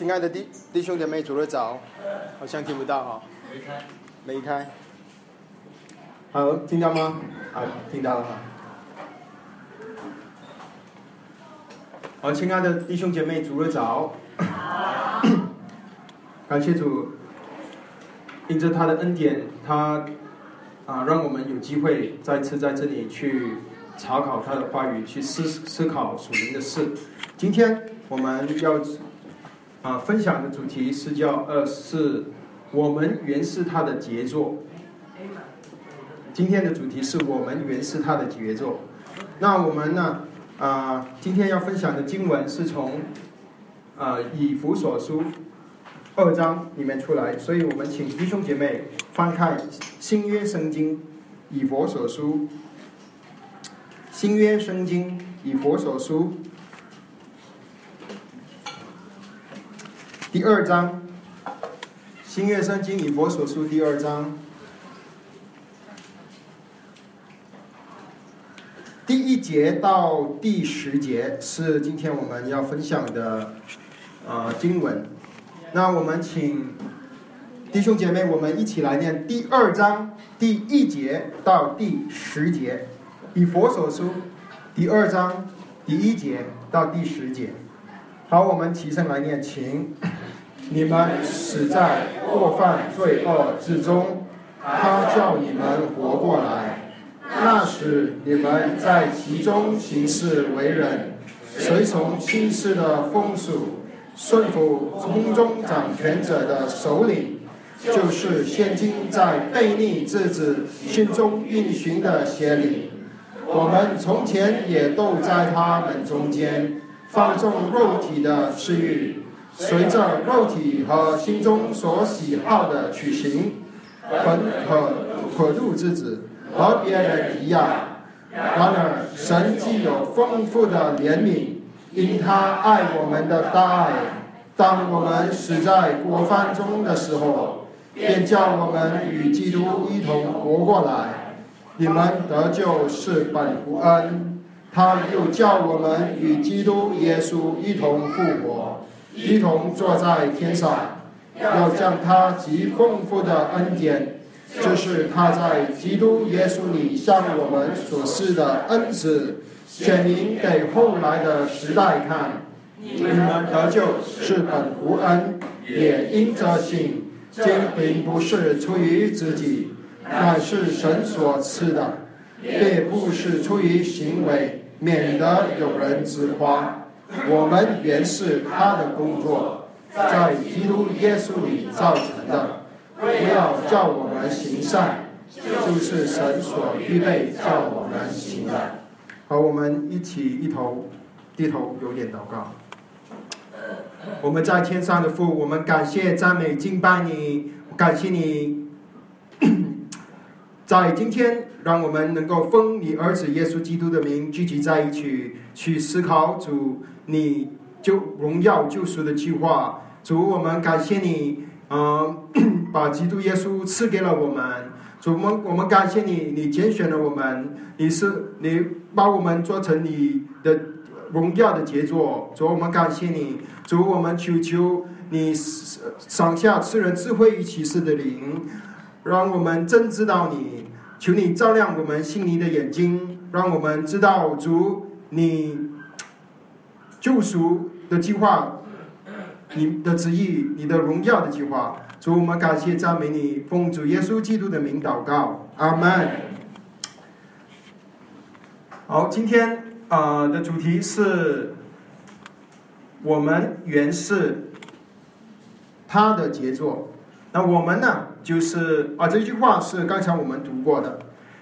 亲爱的弟弟兄姐妹，主日早，好像听不到哈，没开，没开。好，听到吗？好，听到了哈。好，亲爱的弟兄姐妹，主日早。感谢主，因着他的恩典，他啊，让我们有机会再次在这里去查考他的话语，去思思考属灵的事。今天我们要啊分享的主题是叫呃，是我们原是他的杰作。今天的主题是我们原是他的杰作。那我们呢啊，今天要分享的经文是从啊以弗所书二章里面出来，所以我们请弟兄姐妹翻开新约圣经以弗所书，新约圣经以弗所书第二章，新月圣经以佛所书第二章。第一节到第十节是今天我们要分享的呃经文。那我们请弟兄姐妹，我们一起来念第二章第一节到第十节，以佛所书第二章第一节到第十节。好，我们起身来念，请 你们死在过犯罪恶之中，他叫你们活过来。那时你们在其中行事为人，随从轻视的风俗，顺服空中掌权者的首领，就是现今在悖逆之子心中运行的邪灵。我们从前也都在他们中间，放纵肉体的私欲，随着肉体和心中所喜好的去行，本可可怒之子。和别人一样，然而神既有丰富的怜悯，因他爱我们的大爱，当我们死在过犯中的时候，便叫我们与基督一同活过来。你们得救是本乎恩，他又叫我们与基督耶稣一同复活，一同坐在天上，要将他极丰富的恩典。这是他在基督耶稣里向我们所示的恩赐，显明给后来的时代看。你们得救是本无恩，也因着信。这并不是出于自己，乃是神所赐的；也不是出于行为，免得有人自夸。我们原是他的工作，在基督耶稣里造成的。不要叫我们行善，就是神所预备叫我们行的。好，我们一起一头低头，有点祷告。我们在天上的父，我们感谢赞美敬拜你，感谢你，在今天让我们能够奉你儿子耶稣基督的名聚集在一起，去思考主你救荣耀救赎的计划。主，我们感谢你。嗯，把基督耶稣赐给了我们，主，我们我们感谢你，你拣选了我们，你是你把我们做成你的荣耀的杰作，主，我们感谢你，主，我们求求你赏下赐人智慧与启示的灵，让我们真知道你，求你照亮我们心灵的眼睛，让我们知道主你救赎的计划。你的旨意，你的荣耀的计划，主我们感谢赞美你，奉主耶稣基督的名祷告，阿门。好，今天啊的主题是，我们原是他的杰作。那我们呢，就是啊这句话是刚才我们读过的，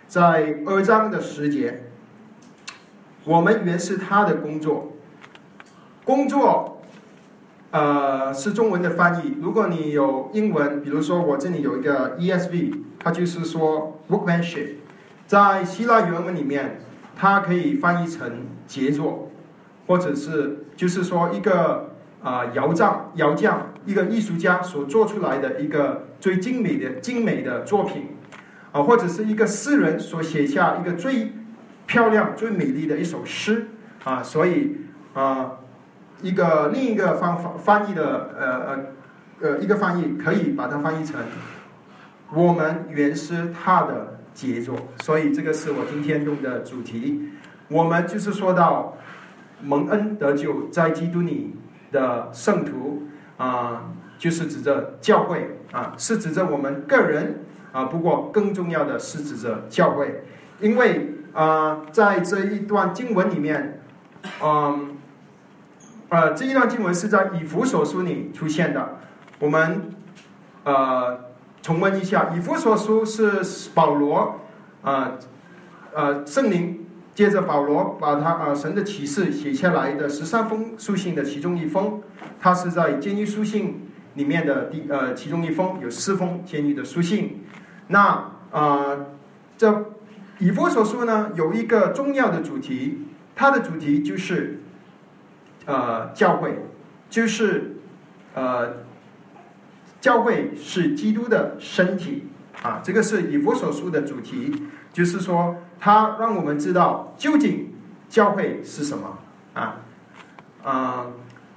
在二章的十节，我们原是他的工作，工作。呃，是中文的翻译。如果你有英文，比如说我这里有一个 ESV，它就是说 workmanship，在希腊原文里面，它可以翻译成杰作，或者是就是说一个啊窑匠、窑匠一个艺术家所做出来的一个最精美的精美的作品，啊，或者是一个诗人所写下一个最漂亮、最美丽的一首诗啊，所以啊。一个另一个方法翻译的呃呃呃一个翻译可以把它翻译成我们原是他的杰作，所以这个是我今天用的主题。我们就是说到蒙恩得救在基督里的圣徒啊，就是指着教会啊，是指着我们个人啊。不过更重要的是指着教会，因为啊，在这一段经文里面，嗯，呃，这一段经文是在以弗所书里出现的。我们呃重温一下，以弗所书是保罗啊呃圣灵。接着保罗把他啊神的启示写下来的十三封书信的其中一封，他是在监狱书信里面的第呃其中一封，有四封监狱的书信。那啊这以弗所书呢有一个重要的主题，它的主题就是呃教会，就是呃教会是基督的身体啊，这个是以弗所书的主题，就是说。他让我们知道究竟教会是什么啊啊？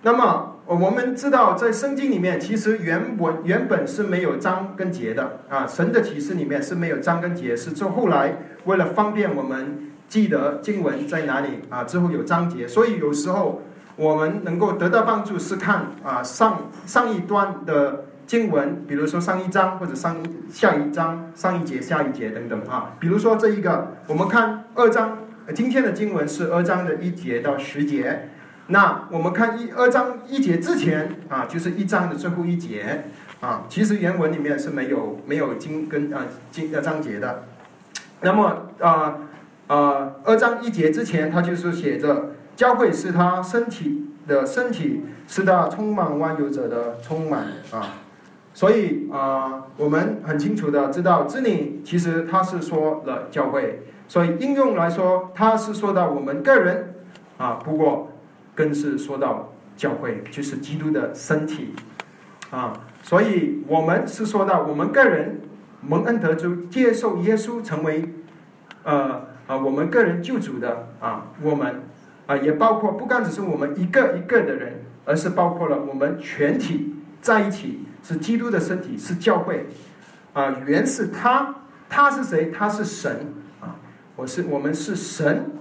那么我们知道，在圣经里面，其实原文原本是没有章跟节的啊。神的启示里面是没有章跟节，是之后来为了方便我们记得经文在哪里啊，之后有章节。所以有时候我们能够得到帮助，是看啊上上一段的。经文，比如说上一章或者上一下一章、上一节、下一节等等啊。比如说这一个，我们看二章，今天的经文是二章的一节到十节。那我们看一二章一节之前啊，就是一章的最后一节啊。其实原文里面是没有没有经跟啊经的章节的。那么啊啊二章一节之前，它就是写着教会是他身体的身体，是他充满万有者的充满啊。所以啊，我们很清楚的知道，这里其实他是说了教会，所以应用来说，他是说到我们个人啊，不过更是说到教会，就是基督的身体啊。所以我们是说到我们个人蒙恩得救，接受耶稣成为呃啊我们个人救主的啊，我们啊也包括不单只是我们一个一个的人，而是包括了我们全体在一起。是基督的身体，是教会，啊，原是他，他是谁？他是神，啊，我是我们是神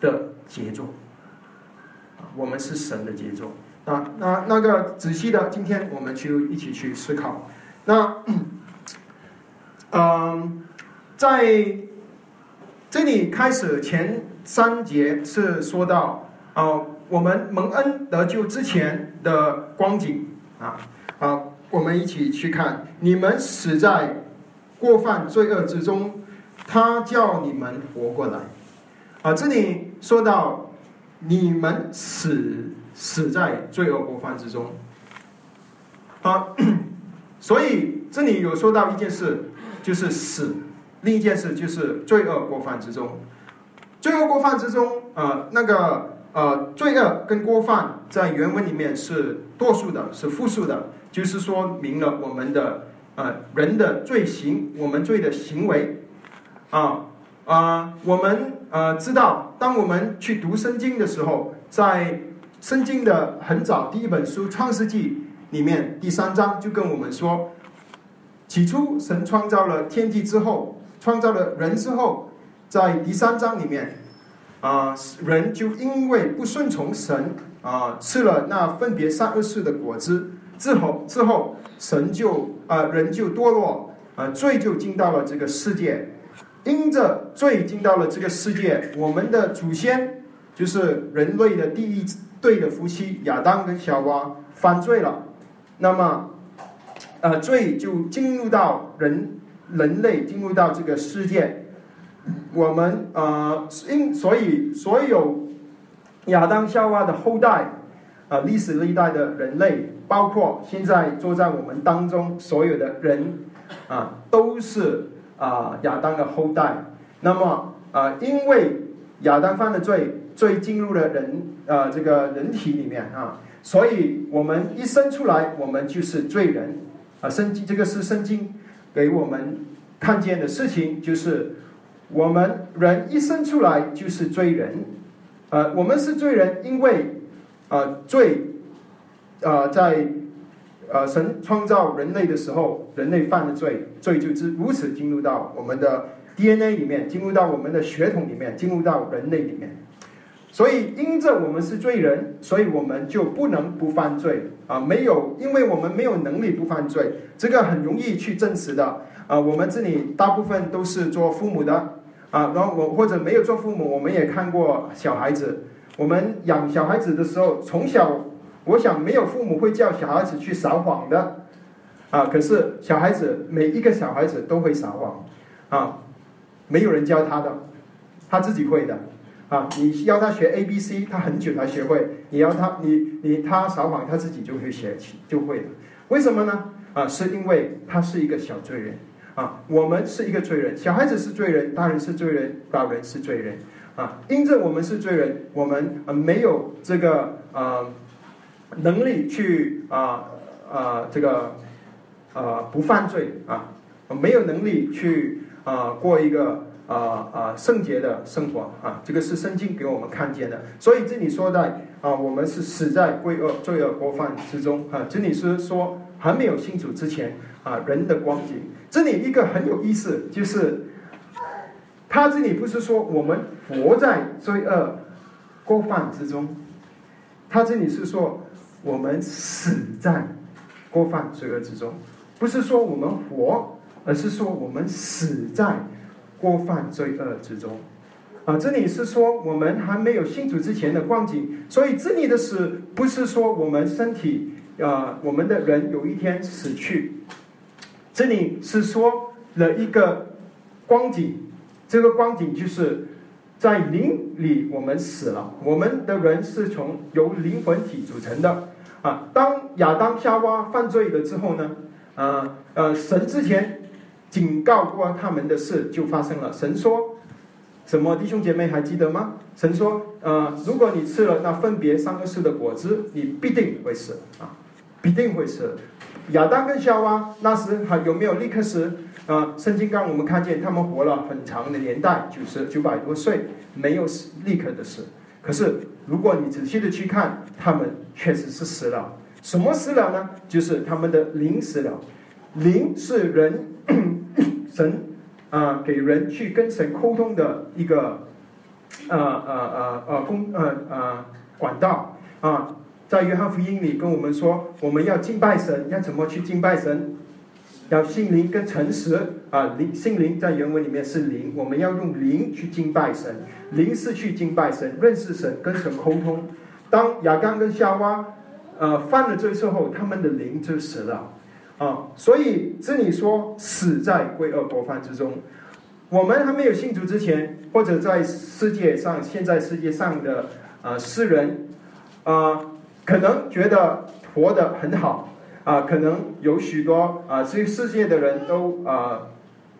的杰作，我们是神的杰作，啊，那那个仔细的，今天我们就一起去思考。那，嗯，在这里开始前三节是说到，啊，我们蒙恩得救之前的光景，啊。好，我们一起去看。你们死在过犯罪恶之中，他叫你们活过来。啊，这里说到你们死死在罪恶过犯之中。啊，所以这里有说到一件事，就是死；另一件事就是罪恶过犯之中。罪恶过犯之中，啊，那个呃，罪恶跟过犯在原文里面是多数的，是复数的。就是说明了我们的呃人的罪行，我们罪的行为，啊啊，我们呃知道，当我们去读圣经的时候，在圣经的很早第一本书《创世纪》里面第三章就跟我们说，起初神创造了天地之后，创造了人之后，在第三章里面，啊人就因为不顺从神啊，吃了那分别善恶树的果子。之后，之后，神就啊，人就堕落，啊，罪就进到了这个世界。因着罪进到了这个世界，我们的祖先就是人类的第一对的夫妻亚当跟夏娃犯罪了。那么，呃，罪就进入到人人类进入到这个世界。我们呃，因所以所有亚当夏娃的后代，啊，历史历代的人类。包括现在坐在我们当中所有的人，啊，都是啊亚当的后代。那么啊，因为亚当犯的罪，罪进入了人啊这个人体里面啊，所以我们一生出来，我们就是罪人啊。圣经这个是圣经给我们看见的事情，就是我们人一生出来就是罪人。呃，我们是罪人，因为。啊罪，啊在呃神创造人类的时候，人类犯了罪，罪就是如此进入到我们的 DNA 里面，进入到我们的血统里面，进入到人类里面。所以因着我们是罪人，所以我们就不能不犯罪啊！没有，因为我们没有能力不犯罪，这个很容易去证实的啊！我们这里大部分都是做父母的啊，然后我或者没有做父母，我们也看过小孩子。我们养小孩子的时候，从小我想没有父母会叫小孩子去撒谎的啊，可是小孩子每一个小孩子都会撒谎啊，没有人教他的，他自己会的。啊，你要他学 A B C，他很久才学会。你要他，你你他撒谎，他自己就会学起，就会了。为什么呢？啊，是因为他是一个小罪人。啊，我们是一个罪人，小孩子是罪人，大人是罪人，老人是罪人。啊，因着我们是罪人，我们没有这个呃能力去啊啊这个呃不犯罪啊，没有能力去啊过一个。啊啊，圣洁的生活啊，这个是圣经给我们看见的。所以这里说的啊，我们是死在罪恶罪恶过犯之中啊。这里是说还没有信主之前啊，人的光景。这里一个很有意思，就是他这里不是说我们活在罪恶过犯之中，他这里是说我们死在过犯罪恶之中，不是说我们活，而是说我们死在。过犯罪恶之中，啊，这里是说我们还没有信主之前的光景，所以这里的死不是说我们身体啊，我们的人有一天死去，这里是说了一个光景，这个光景就是在灵里我们死了，我们的人是从由灵魂体组成的啊。当亚当夏娃犯罪了之后呢，啊呃，神之前。警告过他们的事就发生了。神说：“什么弟兄姐妹还记得吗？”神说：“呃，如果你吃了那分别三个世的果子，你必定会死啊，必定会死。”亚当跟夏娃那时还有没有立刻死？啊，圣经刚我们看见他们活了很长的年代，九十九百多岁，没有死立刻的死。可是如果你仔细的去看，他们确实是死了。什么死了呢？就是他们的灵死了。灵是人。神啊，给人去跟神沟通的一个呃呃呃呃公呃呃管道啊，在约翰福音里跟我们说，我们要敬拜神，要怎么去敬拜神？要心灵跟诚实啊，灵心灵在原文里面是灵，我们要用灵去敬拜神，灵是去敬拜神，认识神，跟神沟通。当亚当跟夏娃呃犯了罪之后，他们的灵就死了。啊，所以这里说死在归恶国犯之中。我们还没有信主之前，或者在世界上，现在世界上的呃世人啊，可能觉得活得很好啊，可能有许多啊，这世界的人都啊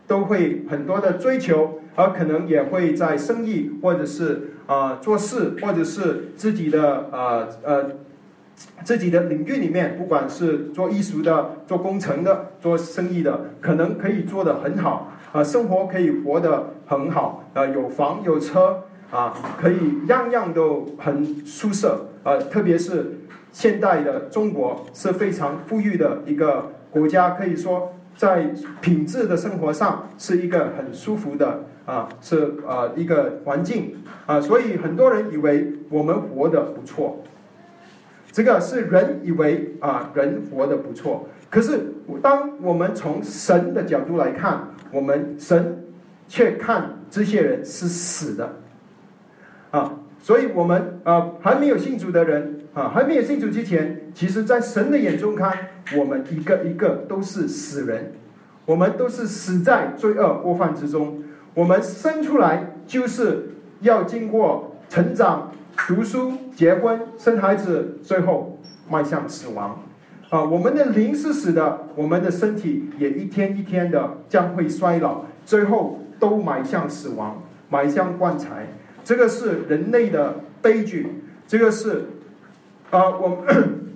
都会很多的追求，而可能也会在生意或者是啊做事，或者是自己的啊呃。自己的领域里面，不管是做艺术的、做工程的、做生意的，可能可以做得很好啊，生活可以活得很好啊，有房有车啊，可以样样都很舒适呃。特别是现代的中国是非常富裕的一个国家，可以说在品质的生活上是一个很舒服的啊，是啊一个环境啊，所以很多人以为我们活得不错。这个是人以为啊，人活得不错。可是当我们从神的角度来看，我们神却看这些人是死的啊。所以，我们啊还没有信主的人啊，还没有信主之前，其实，在神的眼中看，我们一个一个都是死人，我们都是死在罪恶过犯之中。我们生出来就是要经过成长。读书、结婚、生孩子，最后迈向死亡。啊，我们的灵是死的，我们的身体也一天一天的将会衰老，最后都迈向死亡，迈向棺材。这个是人类的悲剧。这个是啊，我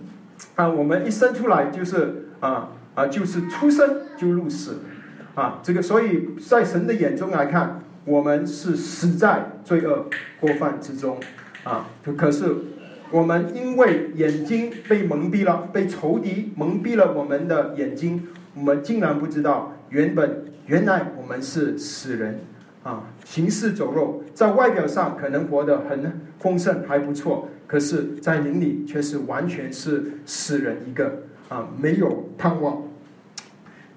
啊，我们一生出来就是啊啊，就是出生就入死啊。这个，所以在神的眼中来看，我们是死在罪恶过犯之中。啊，可是我们因为眼睛被蒙蔽了，被仇敌蒙蔽了我们的眼睛，我们竟然不知道，原本原来我们是死人啊，行尸走肉，在外表上可能活得很丰盛还不错，可是，在灵里却是完全是死人一个啊，没有盼望。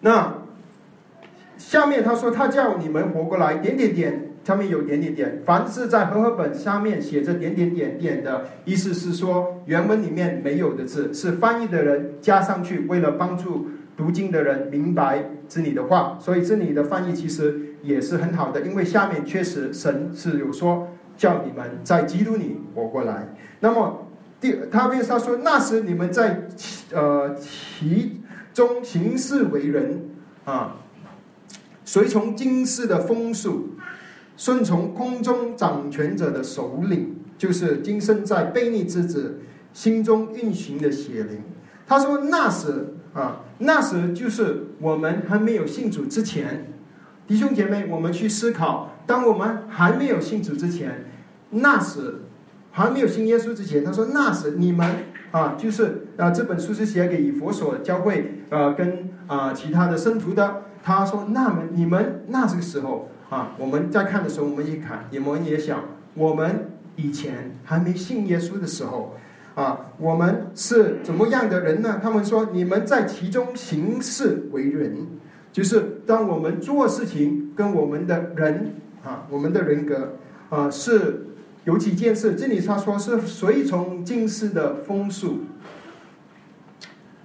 那下面他说，他叫你们活过来，点点点。上面有点点点，凡是在和合本下面写着点点点点的，意思是说原文里面没有的字，是翻译的人加上去，为了帮助读经的人明白这里的话，所以这里的翻译其实也是很好的，因为下面确实神是有说叫你们在基督里活过来。那么第他为他说那时你们在呃其中行事为人啊，随从今世的风俗。顺从空中掌权者的首领，就是今生在悖逆之子心中运行的邪灵。他说：“那时啊，那时就是我们还没有信主之前，弟兄姐妹，我们去思考，当我们还没有信主之前，那时还没有信耶稣之前，他说那时你们啊，就是啊，这本书是写给以佛所教会啊，跟啊其他的圣徒的。他说，那么你们那这个时候。”啊，我们在看的时候，我们一看，我们也想，我们以前还没信耶稣的时候，啊，我们是怎么样的人呢？他们说，你们在其中行事为人，就是当我们做事情跟我们的人啊，我们的人格啊，是有几件事。这里他说是随从今世的风俗，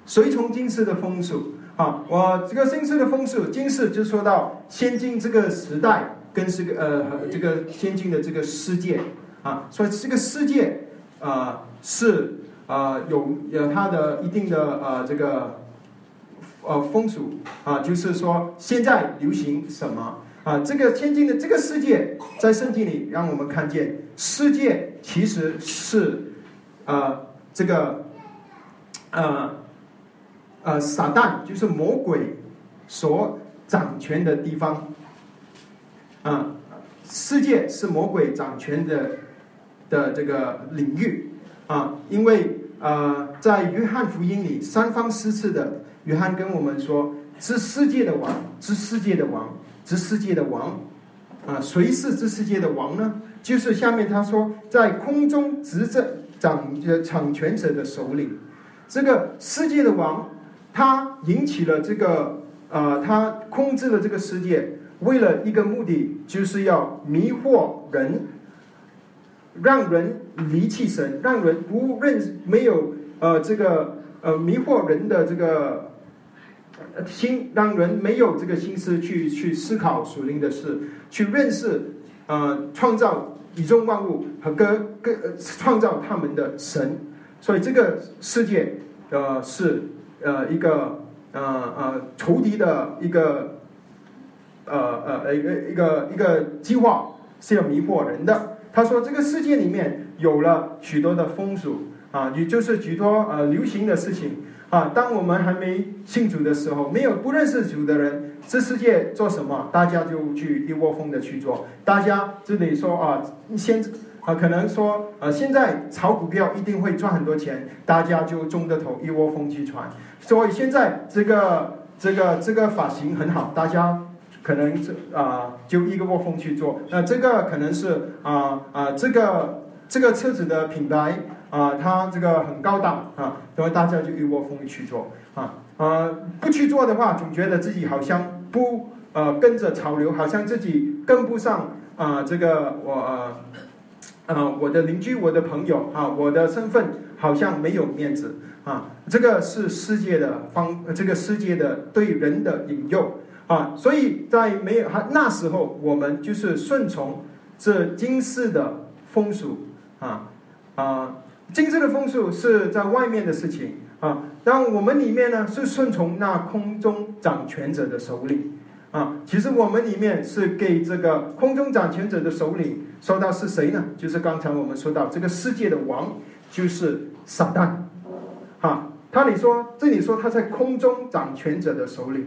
随从今世的风俗。啊，我这个新世的风俗，今世就说到先进这个时代跟这个呃这个先进的这个世界啊，所以这个世界啊是啊有有它的一定的呃这个呃风俗啊，就是说现在流行什么啊？这个先进的这个世界在圣经里让我们看见，世界其实是啊这个呃。呃，撒旦就是魔鬼所掌权的地方，啊，世界是魔鬼掌权的的这个领域，啊，因为呃，在约翰福音里三方四次的约翰跟我们说，这世界的王，这世界的王，这世界的王，啊，谁是这世界的王呢？就是下面他说，在空中执政掌掌权者的首领，这个世界的王。他引起了这个，呃，他控制了这个世界，为了一个目的，就是要迷惑人，让人离弃神，让人不认没有呃这个呃迷惑人的这个心，让人没有这个心思去去思考属灵的事，去认识呃创造宇宙万物和跟跟创造他们的神，所以这个世界呃是。呃，一个呃呃仇敌的一个呃呃一个一个一个计划是要迷惑人的。他说，这个世界里面有了许多的风俗啊，也就是许多呃流行的事情啊。当我们还没信主的时候，没有不认识主的人，这世界做什么，大家就去一窝蜂的去做。大家这里说啊，先。啊，可能说，啊，现在炒股票一定会赚很多钱，大家就中的头，一窝蜂去传。所以现在这个这个这个发型很好，大家可能这啊就一个窝蜂去做。那这个可能是啊啊这个这个车子的品牌啊，它这个很高档啊，所以大家就一窝蜂去做啊啊不去做的话，总觉得自己好像不呃跟着潮流，好像自己跟不上啊这个我呃。啊，我的邻居，我的朋友，啊，我的身份好像没有面子啊。这个是世界的方，这个世界的对人的引诱啊。所以在没有那时候，我们就是顺从这今世的风俗啊啊。今世的风俗是在外面的事情啊，但我们里面呢是顺从那空中掌权者的首领。啊，其实我们里面是给这个空中掌权者的首领说到是谁呢？就是刚才我们说到这个世界的王，就是撒旦。啊，他里说这里说他在空中掌权者的首领，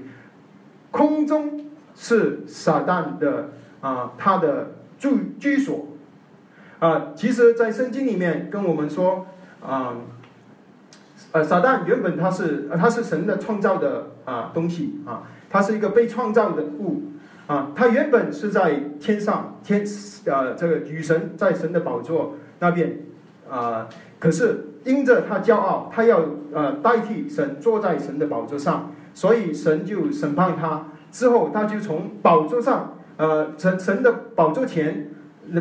空中是撒旦的啊，他的住居所。啊，其实，在圣经里面跟我们说啊，呃，撒旦原本他是他是神的创造的啊东西啊，他是一个被创造的物啊，他原本是在天上天呃这个女神在神的宝座那边啊，可是因着他骄傲，他要呃代替神坐在神的宝座上，所以神就审判他，之后他就从宝座上呃神神的宝座前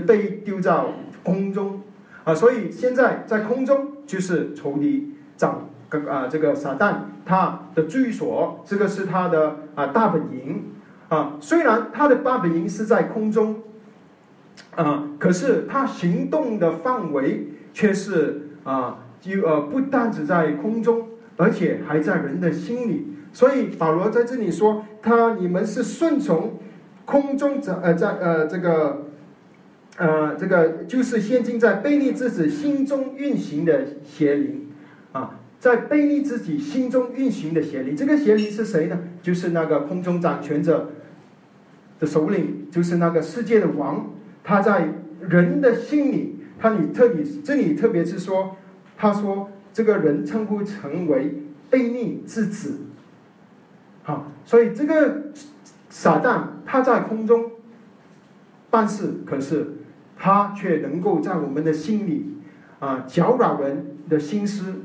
被丢到空中。啊，所以现在在空中就是仇敌长跟啊，这个撒旦他的居所，这个是他的啊大本营啊。虽然他的大本营是在空中啊，可是他行动的范围却是啊，就呃不单只在空中，而且还在人的心里。所以保罗在这里说，他你们是顺从空中在呃在呃这个。呃，这个就是现今在卑利之子心中运行的邪灵，啊，在卑利之子心中运行的邪灵，这个邪灵是谁呢？就是那个空中掌权者的首领，就是那个世界的王，他在人的心里，他里特里这里特别是说，他说这个人称呼成为卑利之子，好，所以这个撒旦他在空中办事，可是。他却能够在我们的心里，啊，搅扰人的心思、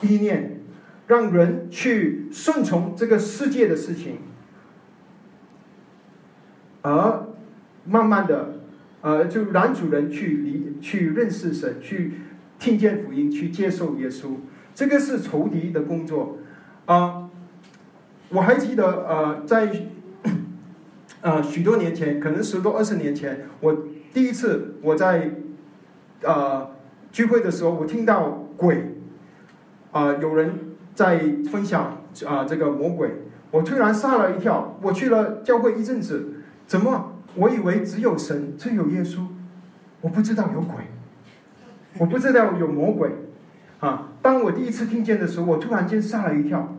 意念，让人去顺从这个世界的事情，而慢慢的，呃，就男主人去离、去认识神、去听见福音、去接受耶稣。这个是仇敌的工作，啊，我还记得，呃，在，呃，许多年前，可能十多二十年前，我。第一次我在，呃聚会的时候，我听到鬼，啊有人在分享啊这个魔鬼，我突然吓了一跳。我去了教会一阵子，怎么我以为只有神，只有耶稣，我不知道有鬼，我不知道有魔鬼，啊！当我第一次听见的时候，我突然间吓了一跳。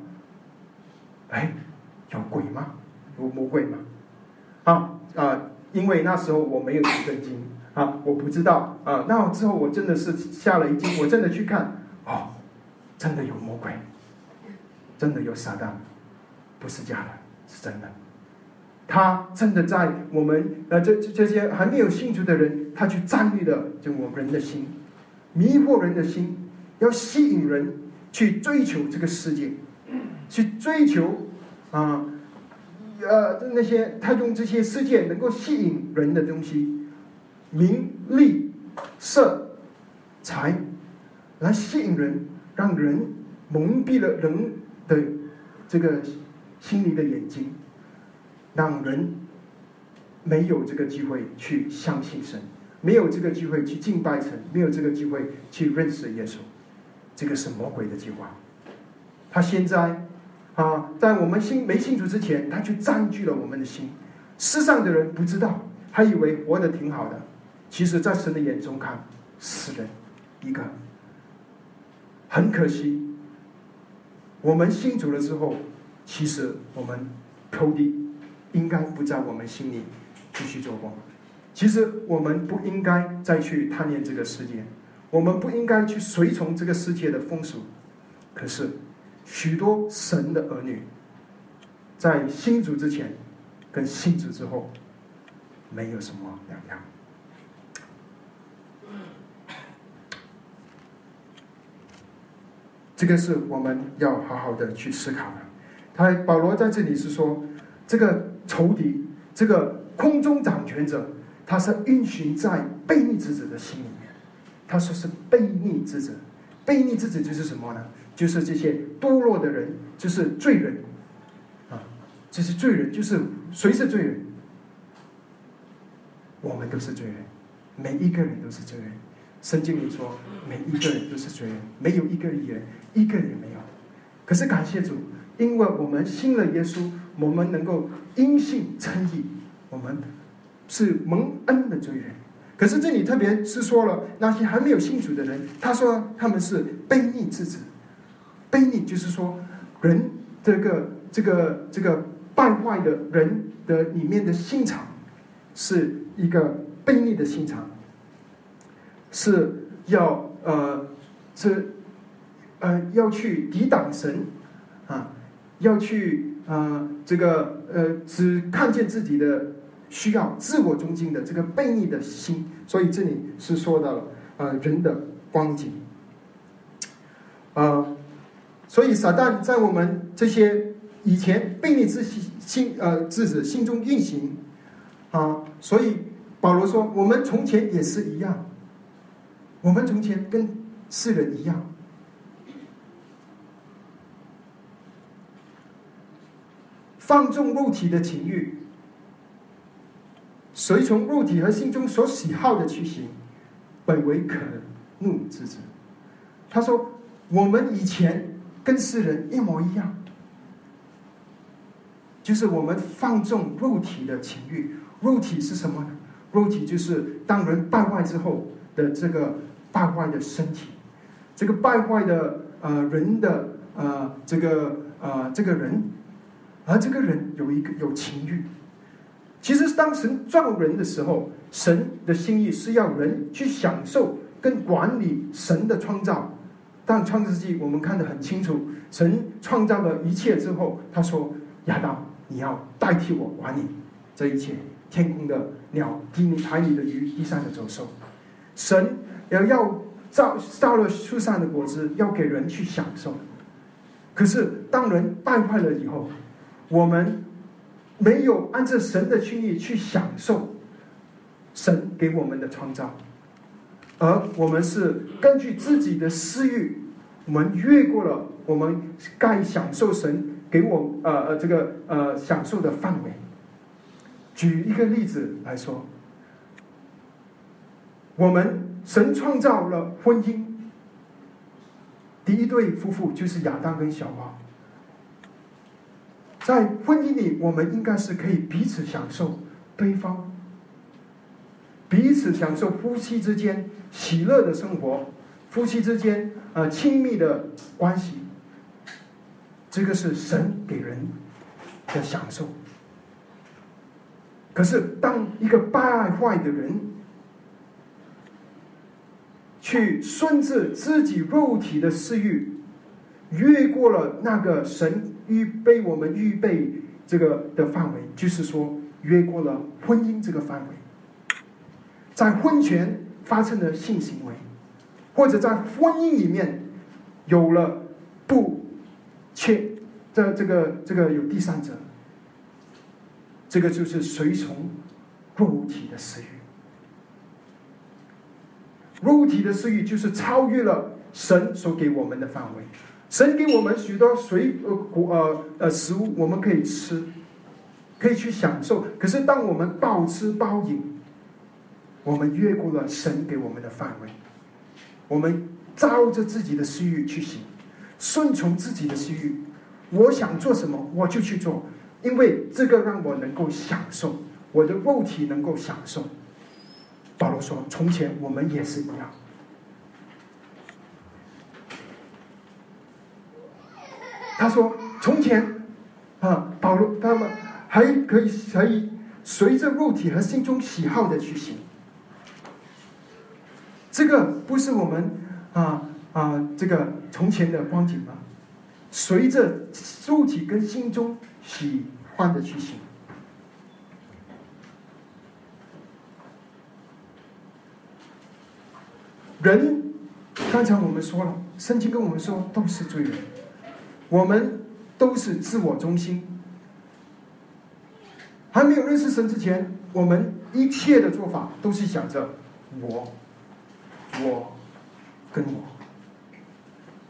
哎，有鬼吗？有魔鬼吗？啊啊！因为那时候我没有读圣经啊，我不知道啊。那之后我真的是吓了一惊，我真的去看，哦，真的有魔鬼，真的有撒旦，不是假的，是真的。他真的在我们呃这这这些还没有信主的人，他去占据了就我们人的心，迷惑人的心，要吸引人去追求这个世界，去追求啊。呃那些他用这些世界能够吸引人的东西，名利、色、财，来吸引人，让人蒙蔽了人的这个心灵的眼睛，让人没有这个机会去相信神，没有这个机会去敬拜神，没有这个机会去认识耶稣，这个是魔鬼的计划。他现在。啊，在我们心没信主之前，他就占据了我们的心。世上的人不知道，还以为活得挺好的。其实，在神的眼中看，死人一个。很可惜，我们信主了之后，其实我们仇敌应该不在我们心里继续做工。其实，我们不应该再去贪恋这个世界，我们不应该去随从这个世界的风俗。可是。许多神的儿女，在新主之前，跟新主之后，没有什么两样。这个是我们要好好的去思考的。他保罗在这里是说，这个仇敌，这个空中掌权者，他是运行在悖逆之子的心里面。他说是悖逆之子，悖逆之子就是什么呢？就是这些堕落的人，就是罪人，啊，这是罪人，就是谁是罪人？我们都是罪人，每一个人都是罪人。圣经里说，每一个人都是罪人，没有一个人，一个人也没有。可是感谢主，因为我们信了耶稣，我们能够因信称义，我们是蒙恩的罪人。可是这里特别是说了那些还没有信主的人，他说他们是悖逆之子。卑逆就是说，人这个这个这个败坏的人的里面的心肠，是一个卑逆的心肠，是要呃是呃要去抵挡神啊，要去啊这个呃只看见自己的需要、自我中心的这个悖逆的心，所以这里是说到了呃人的光景啊，所以撒旦在我们这些以前悖逆之心心呃自子心中运行啊，所以保罗说我们从前也是一样。我们从前跟世人一样，放纵肉体的情欲，随从肉体和心中所喜好的去行，本为可怒之子。他说：“我们以前跟世人一模一样，就是我们放纵肉体的情欲。肉体是什么呢？肉体就是当人败坏之后的这个。”败坏的身体，这个败坏的呃人的呃这个呃这个人，而这个人有一个有情欲。其实当神造人的时候，神的心意是要人去享受跟管理神的创造。但创世纪我们看得很清楚，神创造了一切之后，他说：“亚当，你要代替我管理这一切，天空的鸟、地里海里的鱼、地上的走兽。”神。要要造造了树上的果子，要给人去享受。可是当人败坏了以后，我们没有按照神的心意去享受神给我们的创造，而我们是根据自己的私欲，我们越过了我们该享受神给我呃呃这个呃享受的范围。举一个例子来说，我们。神创造了婚姻，第一对夫妇就是亚当跟小王。在婚姻里，我们应该是可以彼此享受对方，彼此享受夫妻之间喜乐的生活，夫妻之间呃亲密的关系。这个是神给人的享受。可是，当一个败坏的人，去顺着自己肉体的私欲，越过了那个神预备我们预备这个的范围，就是说越过了婚姻这个范围，在婚前发生的性行为，或者在婚姻里面有了不切这这个这个有第三者，这个就是随从肉体的私欲。肉体的私欲就是超越了神所给我们的范围。神给我们许多水呃呃呃食物，我们可以吃，可以去享受。可是当我们暴吃暴饮，我们越过了神给我们的范围，我们照着自己的私欲去行，顺从自己的私欲。我想做什么，我就去做，因为这个让我能够享受，我的肉体能够享受。保罗说：“从前我们也是一样。”他说：“从前啊，保罗他们还可以可以随着肉体和心中喜好的去行。这个不是我们啊啊这个从前的光景吗？随着肉体跟心中喜欢的去行。”人，刚才我们说了，圣经跟我们说都是罪人，我们都是自我中心。还没有认识神之前，我们一切的做法都是想着我，我，跟我，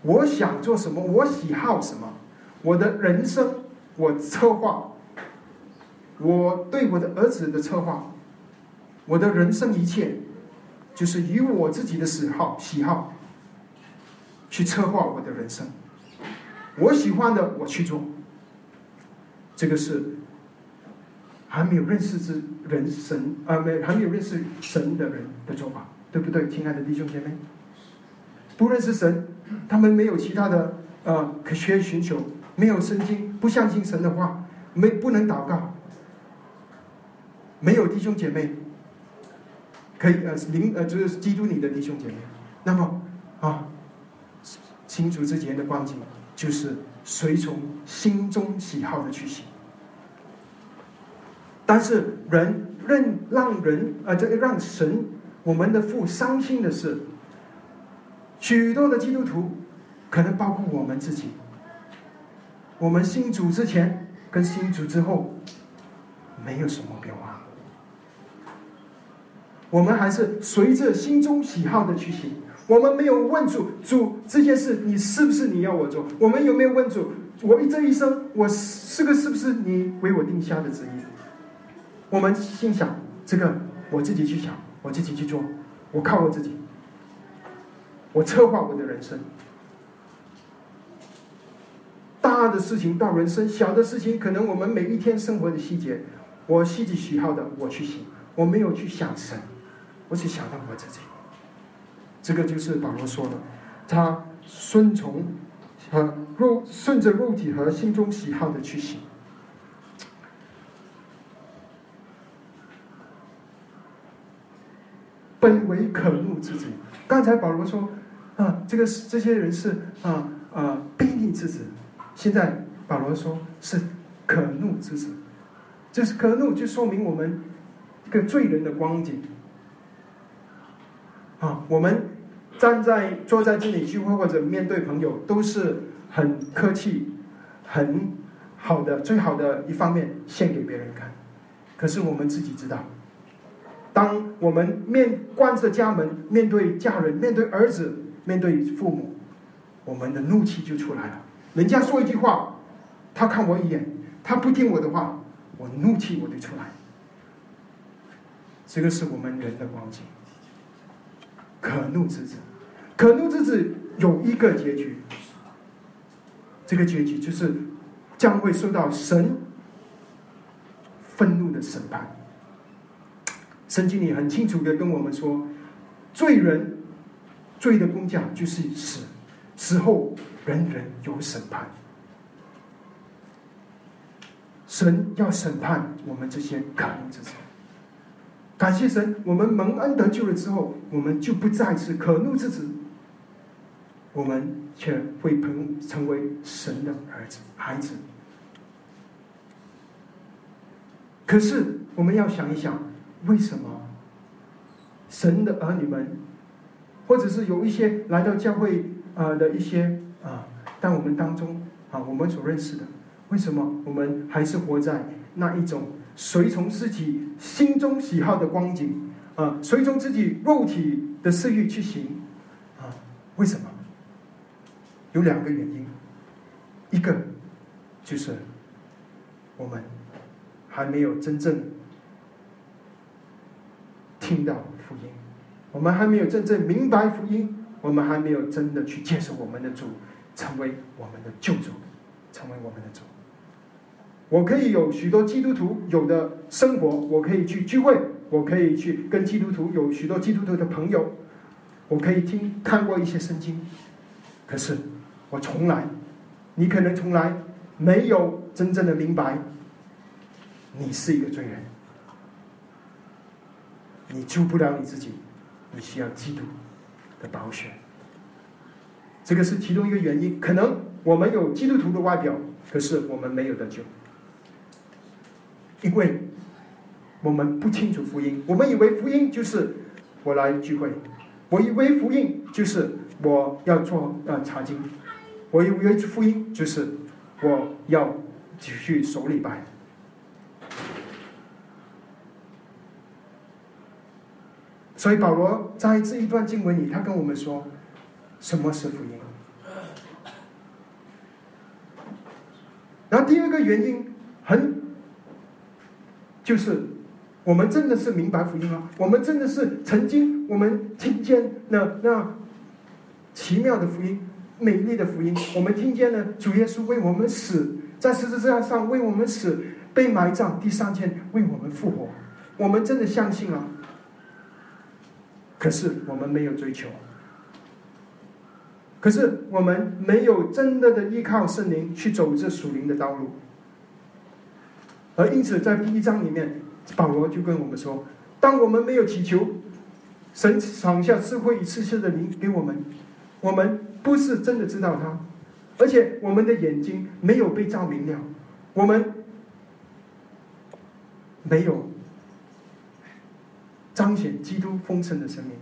我想做什么，我喜好什么，我的人生，我策划，我对我的儿子的策划，我的人生一切。就是以我自己的喜好、喜好去策划我的人生，我喜欢的我去做，这个是还没有认识之人神啊，没还没有认识神的人的做法，对不对，亲爱的弟兄姐妹？不认识神，他们没有其他的呃可学寻求，没有圣经，不相信神的话，没不能祷告，没有弟兄姐妹。可以呃，灵呃，就是基督里的弟兄姐妹。那么啊，新主之间的光景，就是随从心中喜好的去行。但是人认让人啊，这个让神我们的父伤心的是，许多的基督徒，可能包括我们自己，我们新主之前跟新主之后，没有什么变化。我们还是随着心中喜好的去行。我们没有问主，主这件事你是不是你要我做？我们有没有问主，我这一生我是个是不是你为我定下的旨意？我们心想这个，我自己去想，我自己去做，我靠我自己，我策划我的人生。大的事情到人生，小的事情可能我们每一天生活的细节，我自己喜好的我去行，我没有去想神。我只想到我自己，这个就是保罗说的，他顺从和肉顺着肉体和心中喜好的去行，本为可怒之子。刚才保罗说啊，这个是这些人是啊啊卑逆之子，现在保罗说是可怒之子，就是可怒，就说明我们一个罪人的光景。啊，我们站在坐在这里聚会或者面对朋友，都是很客气、很好的、最好的一方面献给别人看。可是我们自己知道，当我们面关着家门，面对家人、面对儿子、面对父母，我们的怒气就出来了。人家说一句话，他看我一眼，他不听我的话，我怒气我就出来。这个是我们人的光景。可怒之子，可怒之子有一个结局，这个结局就是将会受到神愤怒的审判。圣经里很清楚的跟我们说，罪人罪的工价就是死，死后人人有审判。神要审判我们这些可怒之子。感谢神，我们蒙恩得救了之后，我们就不再是可怒之子，我们却会成成为神的儿子、孩子。可是我们要想一想，为什么神的儿女们，或者是有一些来到教会啊的一些啊，但我们当中啊，我们所认识的，为什么我们还是活在那一种？随从自己心中喜好的光景，啊，随从自己肉体的私欲去行，啊，为什么？有两个原因，一个就是我们还没有真正听到福音，我们还没有真正明白福音，我们还没有真的去接受我们的主，成为我们的救主，成为我们的主。我可以有许多基督徒有的生活，我可以去聚会，我可以去跟基督徒有许多基督徒的朋友，我可以听看过一些圣经，可是我从来，你可能从来没有真正的明白，你是一个罪人，你救不了你自己，你需要基督的保险，这个是其中一个原因。可能我们有基督徒的外表，可是我们没有得救。因为我们不清楚福音，我们以为福音就是我来聚会，我以为福音就是我要做呃查经，我以为福音就是我要继续守礼拜。所以保罗在这一段经文里，他跟我们说，什么是福音？然后第二个原因很。就是我们真的是明白福音了，我们真的是曾经我们听见那那奇妙的福音、美丽的福音，我们听见了主耶稣为我们死在十字架上为我们死，被埋葬，第三天为我们复活，我们真的相信了。可是我们没有追求，可是我们没有真的的依靠圣灵去走这属灵的道路。而因此，在第一章里面，保罗就跟我们说：，当我们没有祈求神赏下智慧与赐下的灵给我们，我们不是真的知道他，而且我们的眼睛没有被照明了，我们没有彰显基督丰盛的生命。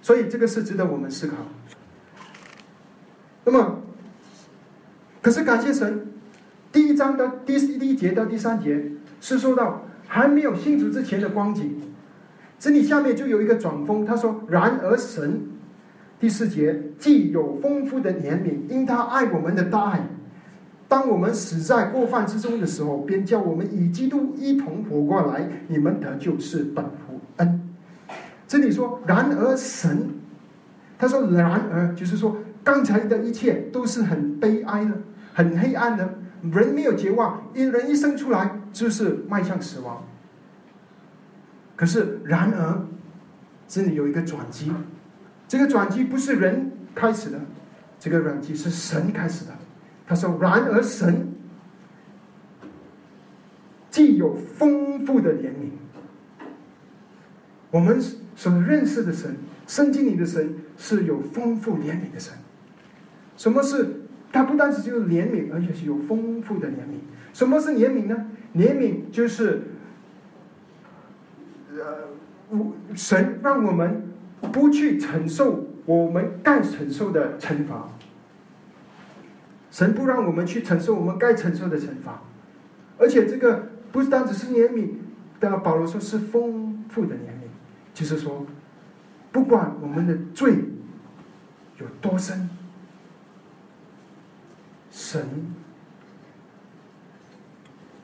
所以这个是值得我们思考。那么，可是感谢神，第一章的第第一节到第三节是说到还没有信主之前的光景。这里下面就有一个转风，他说：“然而神，第四节既有丰富的怜悯，因他爱我们的大爱，当我们死在过犯之中的时候，便叫我们与基督一同活过来。你们得救是本乎恩。”这里说，然而神，他说，然而就是说，刚才的一切都是很悲哀的，很黑暗的，人没有绝望，一人一生出来就是迈向死亡。可是，然而，这里有一个转机，这个转机不是人开始的，这个转机是神开始的。他说，然而神既有丰富的怜悯，我们。所认识的神，圣经里的神是有丰富怜悯的神。什么是？他不单只就是怜悯，而且是有丰富的怜悯。什么是怜悯呢？怜悯就是，呃，神让我们不去承受我们该承受的惩罚。神不让我们去承受我们该承受的惩罚，而且这个不是单只是怜悯，的保罗说是丰富的怜悯。就是说，不管我们的罪有多深，神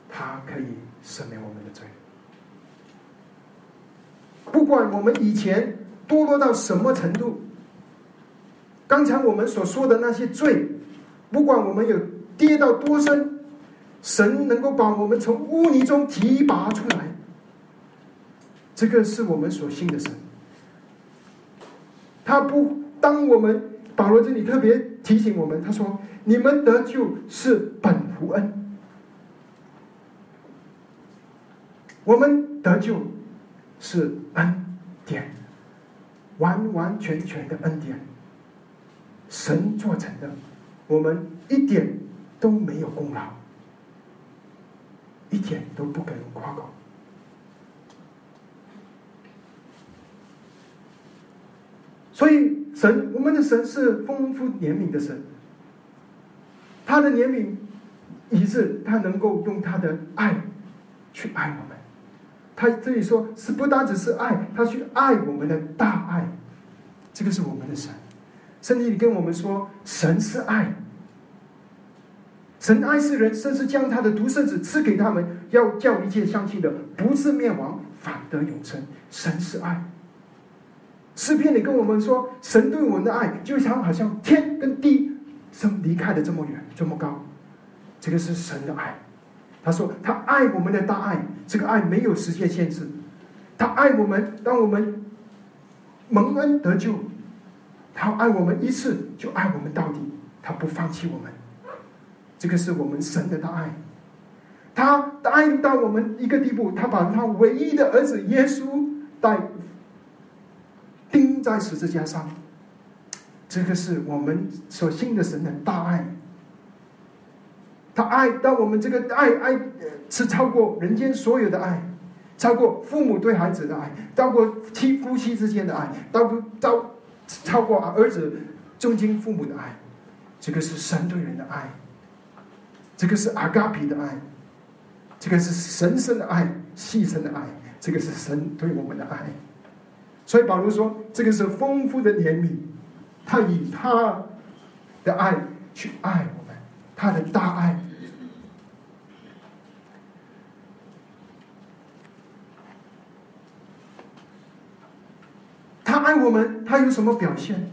他可以赦免我们的罪。不管我们以前堕落到什么程度，刚才我们所说的那些罪，不管我们有跌到多深，神能够把我们从污泥中提拔出来。这个是我们所信的神，他不当我们保罗这里特别提醒我们，他说：“你们得救是本乎恩，我们得救是恩典，完完全全的恩典，神做成的，我们一点都没有功劳，一点都不敢夸口。”所以，神，我们的神是丰富怜悯的神。他的怜悯，以致他能够用他的爱去爱我们。他这里说是不单只是爱，他去爱我们的大爱。这个是我们的神。圣经里跟我们说，神是爱，神爱世人，甚至将他的独生子赐给他们，要叫一切相信的不是灭亡，反得永生。神是爱。诗篇里跟我们说，神对我们的爱，就像好像天跟地生离开的这么远，这么高。这个是神的爱。他说他爱我们的大爱，这个爱没有时间限制。他爱我们，当我们蒙恩得救，他爱我们一次就爱我们到底，他不放弃我们。这个是我们神的大爱。他爱到我们一个地步，他把他唯一的儿子耶稣带。钉在十字架上，这个是我们所信的神的大爱。他爱到我们这个爱爱是超过人间所有的爱，超过父母对孩子的爱，超过妻夫妻之间的爱，超过超过儿子尊敬父母的爱。这个是神对人的爱，这个是阿嘎比的爱，这个是神圣的爱，牺牲的爱，这个是神对我们的爱。所以保罗说：“这个是丰富的怜悯，他以他的爱去爱我们，他的大爱。爱我们，他有什么表现？”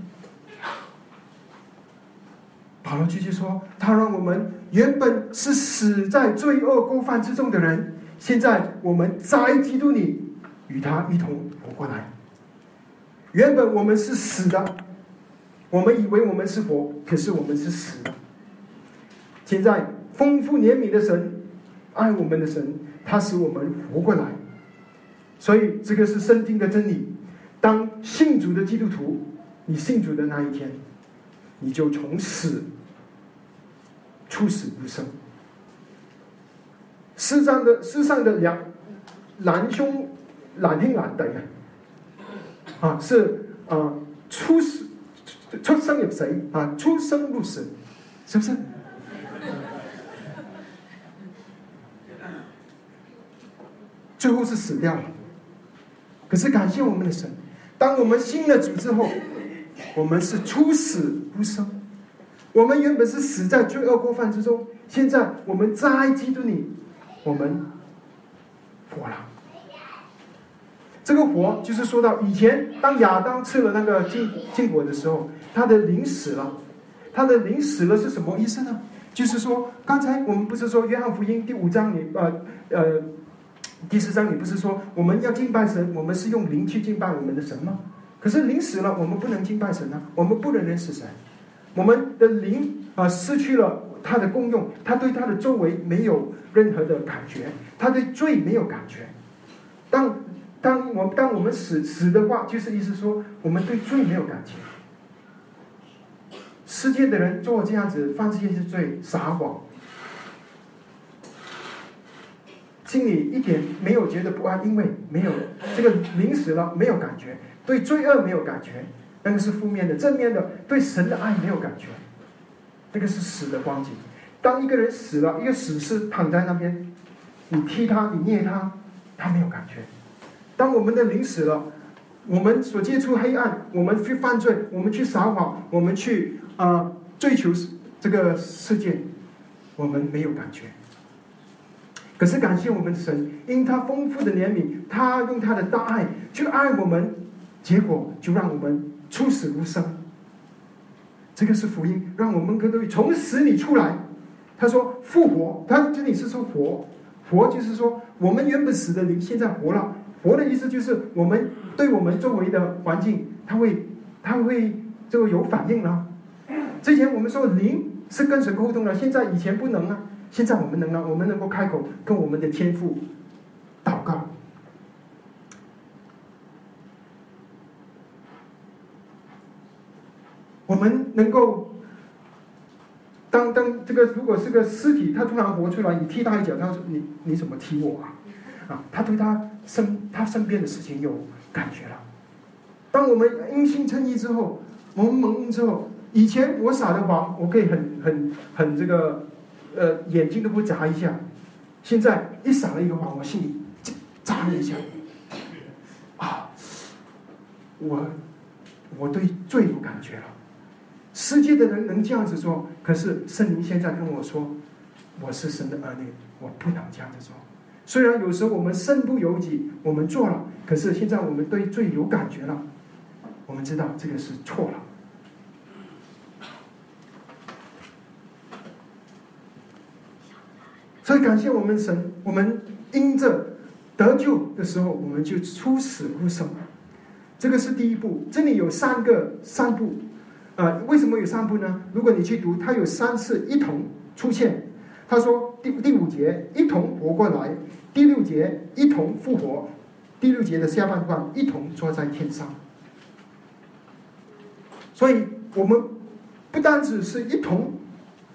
保罗继续说：“他让我们原本是死在罪恶过犯之中的人，现在我们在基督里与他一同活过来。”原本我们是死的，我们以为我们是活，可是我们是死的。现在丰富怜悯的神，爱我们的神，他使我们活过来。所以这个是圣经的真理。当信主的基督徒，你信主的那一天，你就从死出死入生。世上的世上的两难兄难听难的呀，啊是啊出死出生入死啊出生入死，是不是？最后是死掉了。可是感谢我们的神，当我们信了主之后，我们是出死入生。我们原本是死在罪恶过犯之中，现在我们在基督里，我们活了。这个活就是说到以前，当亚当吃了那个禁禁果的时候，他的灵死了。他的灵死了是什么意思呢？就是说，刚才我们不是说约翰福音第五章里，呃呃。第四章，你不是说我们要敬拜神，我们是用灵去敬拜我们的神吗？可是灵死了，我们不能敬拜神啊，我们不能认识神。我们的灵啊，失去了它的功用，它对它的周围没有任何的感觉，它对罪没有感觉。当当我当我们死死的话，就是意思说我们对罪没有感觉。世界的人做这样子犯这些罪，撒谎。心里一点没有觉得不安，因为没有这个临死了，没有感觉，对罪恶没有感觉，那个是负面的；正面的，对神的爱没有感觉，那个是死的光景。当一个人死了，一个死尸躺在那边，你踢他，你捏他，他没有感觉。当我们的灵死了，我们所接触黑暗，我们去犯罪，我们去撒谎，我们去啊追求这个世界，我们没有感觉。可是感谢我们的神，因他丰富的怜悯，他用他的大爱去爱我们，结果就让我们出死入生。这个是福音，让我们可以从死里出来。他说复活，他这里是说活，活就是说我们原本死的灵现在活了。活的意思就是我们对我们周围的环境，他会他会这个有反应了。之前我们说灵是跟神沟通的，现在以前不能啊。现在我们能了，我们能够开口跟我们的天父祷告。我们能够当当这个如果是个尸体，他突然活出来，你踢他一脚，他说你你怎么踢我啊？啊，他对他身他身边的事情有感觉了。当我们因信称义之后，我们蒙恩之后，以前我撒的谎，我可以很很很这个。呃，眼睛都不眨一下，现在一闪了一个谎，我心里眨了一下，啊，我我对罪有感觉了。世界的人能这样子做，可是圣灵现在跟我说，我是神的儿女，我不能这样子做。虽然有时候我们身不由己，我们做了，可是现在我们对罪有感觉了，我们知道这个是错了。所以感谢我们神，我们因着得救的时候，我们就出死入生。这个是第一步。这里有三个三步，啊，为什么有三步呢？如果你去读，它有三次一同出现。他说第第五节一同活过来，第六节一同复活，第六节的下半段一同坐在天上。所以我们不单只是一同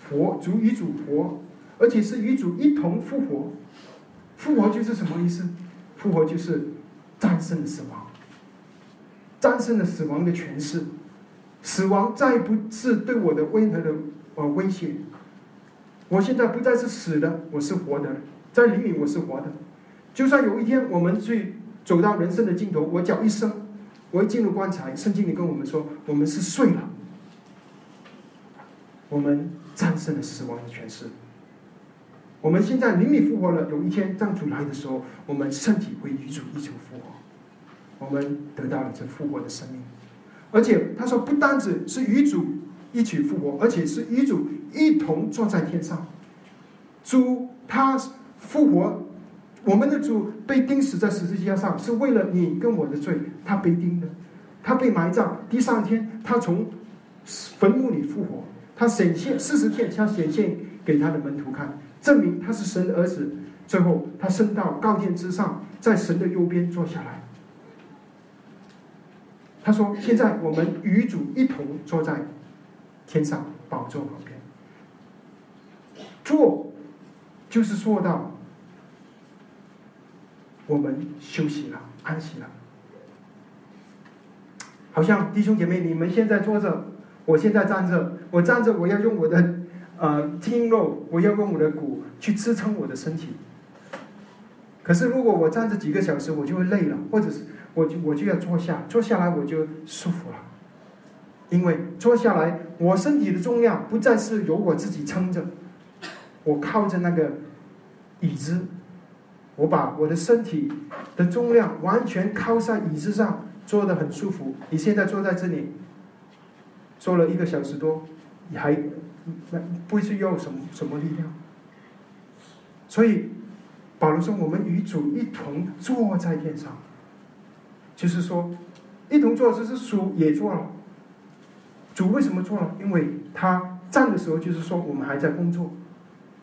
活，主与主活。而且是与主一同复活，复活就是什么意思？复活就是战胜了死亡，战胜了死亡的权势，死亡再不是对我的任何的呃威胁。我现在不再是死的，我是活的，在灵里我是活的。就算有一天我们去走到人生的尽头，我脚一声，我一进入棺材，圣经里跟我们说，我们是睡了，我们战胜了死亡的权势。我们现在灵里复活了，有一天当主来的时候，我们身体会与主一起复活，我们得到了这复活的生命。而且他说，不单只是与主一起复活，而且是与主一同坐在天上。主他复活，我们的主被钉死在十字架上，是为了你跟我的罪，他被钉的，他被埋葬。第三天，他从坟墓里复活，他显现四十天，他显现给他的门徒看。证明他是神的儿子，最后他升到高殿之上，在神的右边坐下来。他说：“现在我们与主一同坐在天上宝座旁边。坐，就是说到我们休息了，安息了。好像弟兄姐妹，你们现在坐着，我现在站着，我站着，我要用我的呃筋肉，我要用我的骨去支撑我的身体。可是如果我站着几个小时，我就会累了，或者是。”我就我就要坐下，坐下来我就舒服了，因为坐下来，我身体的重量不再是由我自己撑着，我靠着那个椅子，我把我的身体的重量完全靠在椅子上，坐的很舒服。你现在坐在这里，坐了一个小时多，你还那不需要什么什么力量。所以保罗说：“我们与主一同坐在天上。”就是说，一同做，这是主也做了。主为什么做了？因为他站的时候，就是说我们还在工作；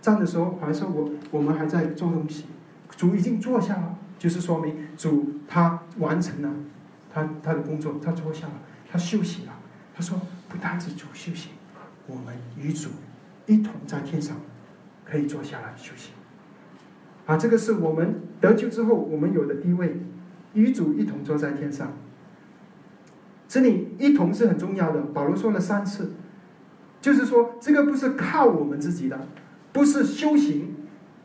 站的时候，还是我我们还在做东西。主已经坐下了，就是说明主他完成了他他的工作，他坐下了，他休息了。他说，不单止主休息，我们与主一同在天上可以坐下来休息。啊，这个是我们得救之后我们有的地位。与主一同坐在天上，这里一同是很重要的。保罗说了三次，就是说这个不是靠我们自己的，不是修行。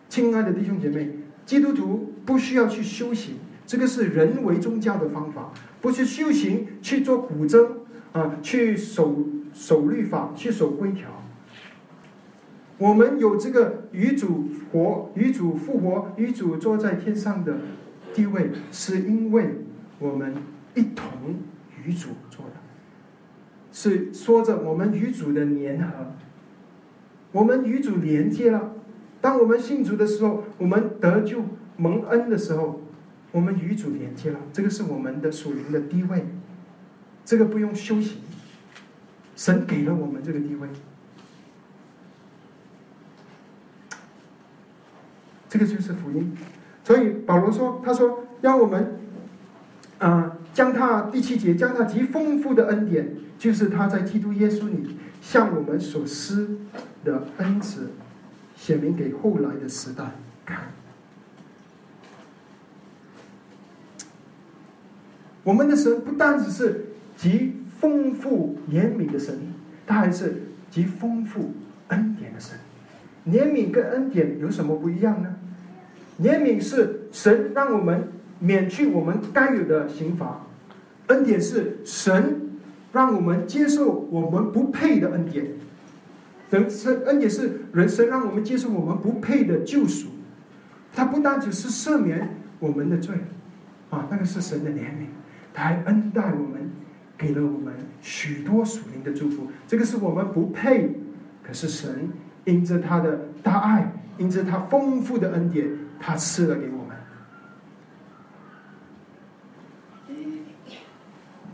亲爱的弟兄姐妹，基督徒不需要去修行，这个是人为宗教的方法，不是修行去做古筝啊，去守守律法，去守规条。我们有这个与主活、与主复活、与主坐在天上的。地位是因为我们一同与主做的，是说着我们与主的联合，我们与主连接了。当我们信主的时候，我们得救蒙恩的时候，我们与主连接了。这个是我们的属灵的地位，这个不用修行，神给了我们这个地位。这个就是福音。所以保罗说：“他说让我们，啊，将他第七节将他极丰富的恩典，就是他在基督耶稣里向我们所施的恩慈，显明给后来的时代看。我们的神不单只是极丰富怜悯的神，他还是极丰富恩典的神。怜悯跟恩典有什么不一样呢？”怜悯是神让我们免去我们该有的刑罚，恩典是神让我们接受我们不配的恩典，等是恩典是人生让我们接受我们不配的救赎，他不单只是赦免我们的罪，啊，那个是神的怜悯，他还恩待我们，给了我们许多属灵的祝福，这个是我们不配，可是神因着他的大爱，因着他丰富的恩典。他赐了给我们。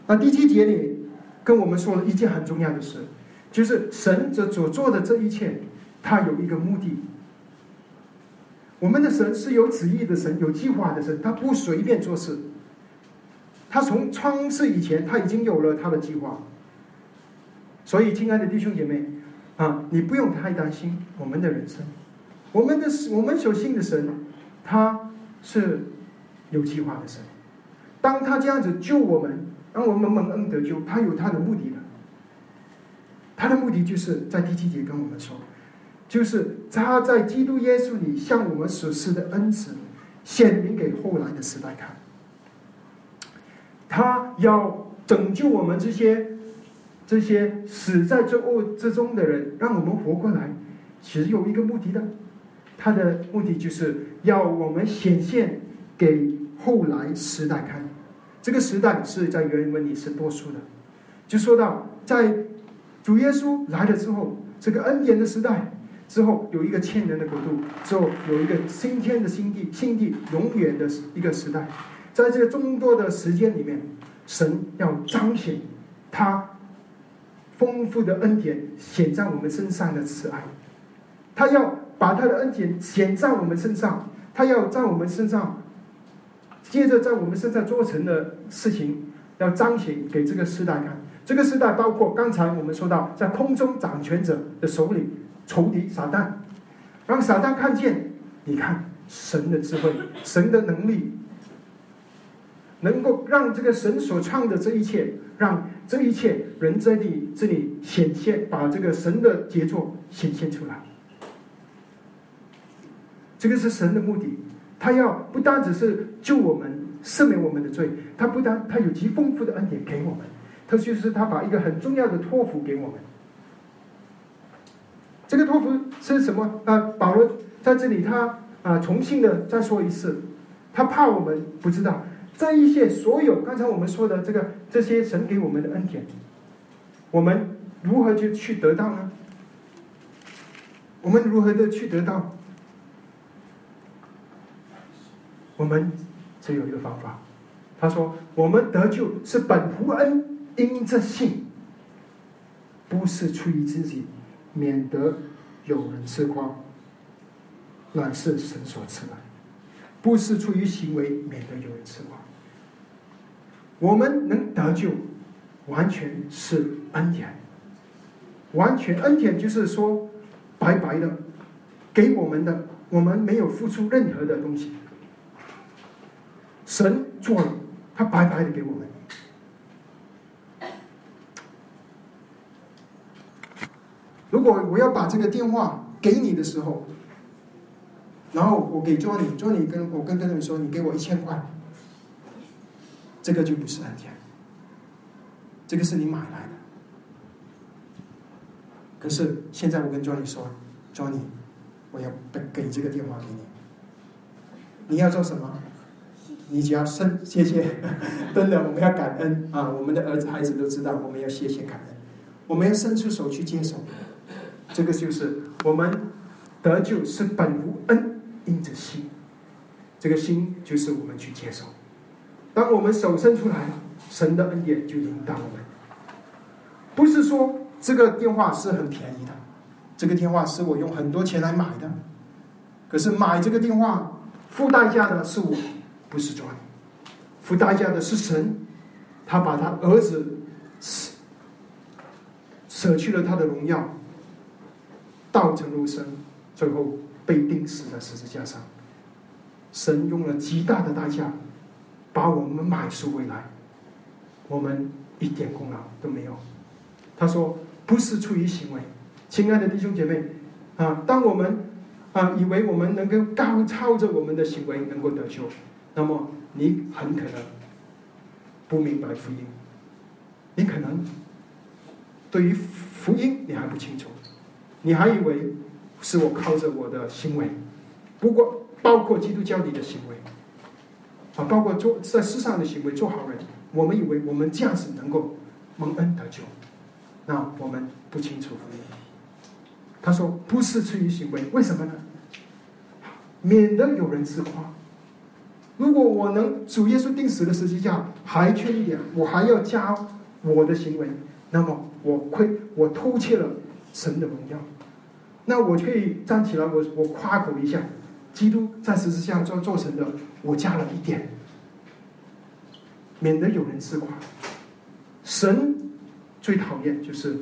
那第七节里跟我们说了一件很重要的事，就是神这所做的这一切，他有一个目的。我们的神是有旨意的神，有计划的神，他不随便做事。他从创世以前，他已经有了他的计划。所以，亲爱的弟兄姐妹啊，你不用太担心我们的人生，我们的我们所信的神。他是有计划的神，当他这样子救我们，让我们蒙恩得救，他有他的目的的。他的目的就是在第七节跟我们说，就是他在基督耶稣里向我们所施的恩慈，显明给后来的时代看。他要拯救我们这些这些死在这恶之中的人，让我们活过来，其实有一个目的的。他的目的就是要我们显现给后来时代看，这个时代是在原文里是多数的，就说到在主耶稣来了之后，这个恩典的时代之后有一个千年的国度，之后有一个新天的新地，新地永远的一个时代，在这个众多的时间里面，神要彰显他丰富的恩典显在我们身上的慈爱，他要。把他的恩典显在我们身上，他要在我们身上，接着在我们身上做成的事情，要彰显给这个时代看。这个时代包括刚才我们说到，在空中掌权者的手里，仇敌撒旦，让撒旦看见，你看神的智慧，神的能力，能够让这个神所创的这一切，让这一切人在你这里显现，把这个神的杰作显现出来。这个是神的目的，他要不单只是救我们、赦免我们的罪，他不单他有极丰富的恩典给我们。他就是他把一个很重要的托付给我们。这个托付是什么？啊，保罗在这里他啊重新的再说一次，他怕我们不知道这一些所有刚才我们说的这个这些神给我们的恩典，我们如何去去得到呢？我们如何的去得到？我们只有一个方法，他说：我们得救是本乎恩。因着信，不是出于自己，免得有人自夸，乃是神所赐的；不是出于行为，免得有人自夸。我们能得救，完全是恩典，完全恩典就是说白白的给我们的，我们没有付出任何的东西，神做了，他白白的给我们。如果我要把这个电话给你的时候，然后我给 Johnny，Johnny 跟我跟跟人说，你给我一千块，这个就不是恩典，这个是你买来的。可是现在我跟 Johnny 说，Johnny，我要给这个电话给你，你要做什么？你只要伸谢谢，真的我们要感恩啊！我们的儿子孩子都知道，我们要谢谢感恩，我们要伸出手去接受。这个就是我们得救是本无恩，因着心，这个心就是我们去接受。当我们手伸出来，神的恩典就引导我们。不是说这个电话是很便宜的，这个电话是我用很多钱来买的。可是买这个电话付代价的是我，不是赚，付代价的是神，他把他儿子舍舍去了他的荣耀。道成肉身，最后被钉死在十字架上。神用了极大的代价，把我们买赎回来，我们一点功劳都没有。他说：“不是出于行为，亲爱的弟兄姐妹啊，当我们啊以为我们能够高超着我们的行为能够得救，那么你很可能不明白福音，你可能对于福音你还不清楚。”你还以为是我靠着我的行为，不过包括基督教里的行为，啊，包括做在世上的行为做好人，我们以为我们这样子能够蒙恩得救，那我们不清楚。他说不是出于行为，为什么呢？免得有人自夸。如果我能主耶稣定死的十字架还缺一点，我还要加我的行为，那么我亏我偷窃了。神的荣耀，那我可以站起来，我我夸口一下，基督在十字架做做成的，我加了一点，免得有人自夸。神最讨厌就是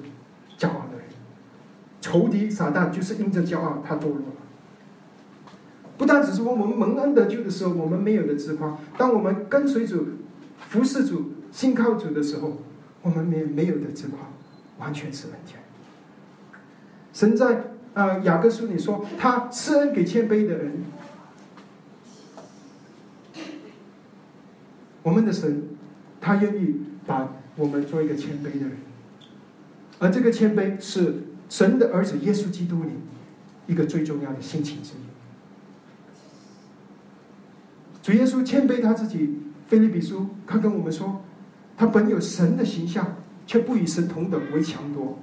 骄傲的人，仇敌撒旦就是因着骄傲他堕落了。不单只是我们蒙恩得救的时候，我们没有的自夸；当我们跟随主、服侍主、信靠主的时候，我们没没有的自夸，完全是问题。神在啊雅各书里说，他施恩给谦卑的人。我们的神，他愿意把我们做一个谦卑的人，而这个谦卑是神的儿子耶稣基督里一个最重要的心情之一。主耶稣谦卑他自己，菲利比书他跟我们说，他本有神的形象，却不与神同等为强夺。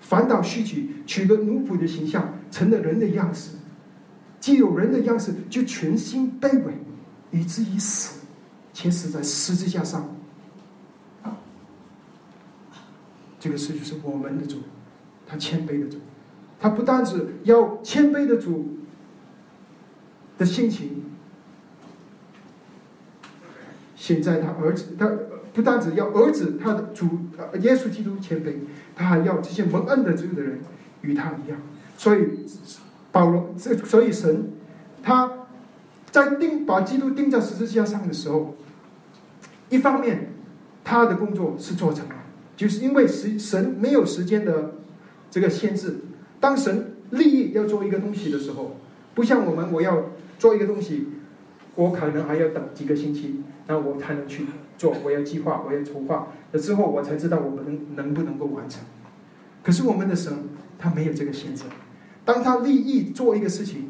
反倒虚取取了奴仆的形象，成了人的样式。既有人的样式，就全心卑微，以至于死，且死在十字架上。这个事就是我们的主，他谦卑的主，他不单只要谦卑的主的心情，现在他儿子，他不单只要儿子他的主耶稣基督谦卑，他还要这些蒙恩的这个的人与他一样。所以保罗这所以神他在钉把基督钉在十字架上的时候，一方面他的工作是做成了，就是因为时神没有时间的这个限制。当神立意要做一个东西的时候，不像我们我要做一个东西，我可能还要等几个星期，那我才能去做。我要计划，我要筹划了之后，我才知道我们能能不能够完成。可是我们的神他没有这个限制，当他立意做一个事情，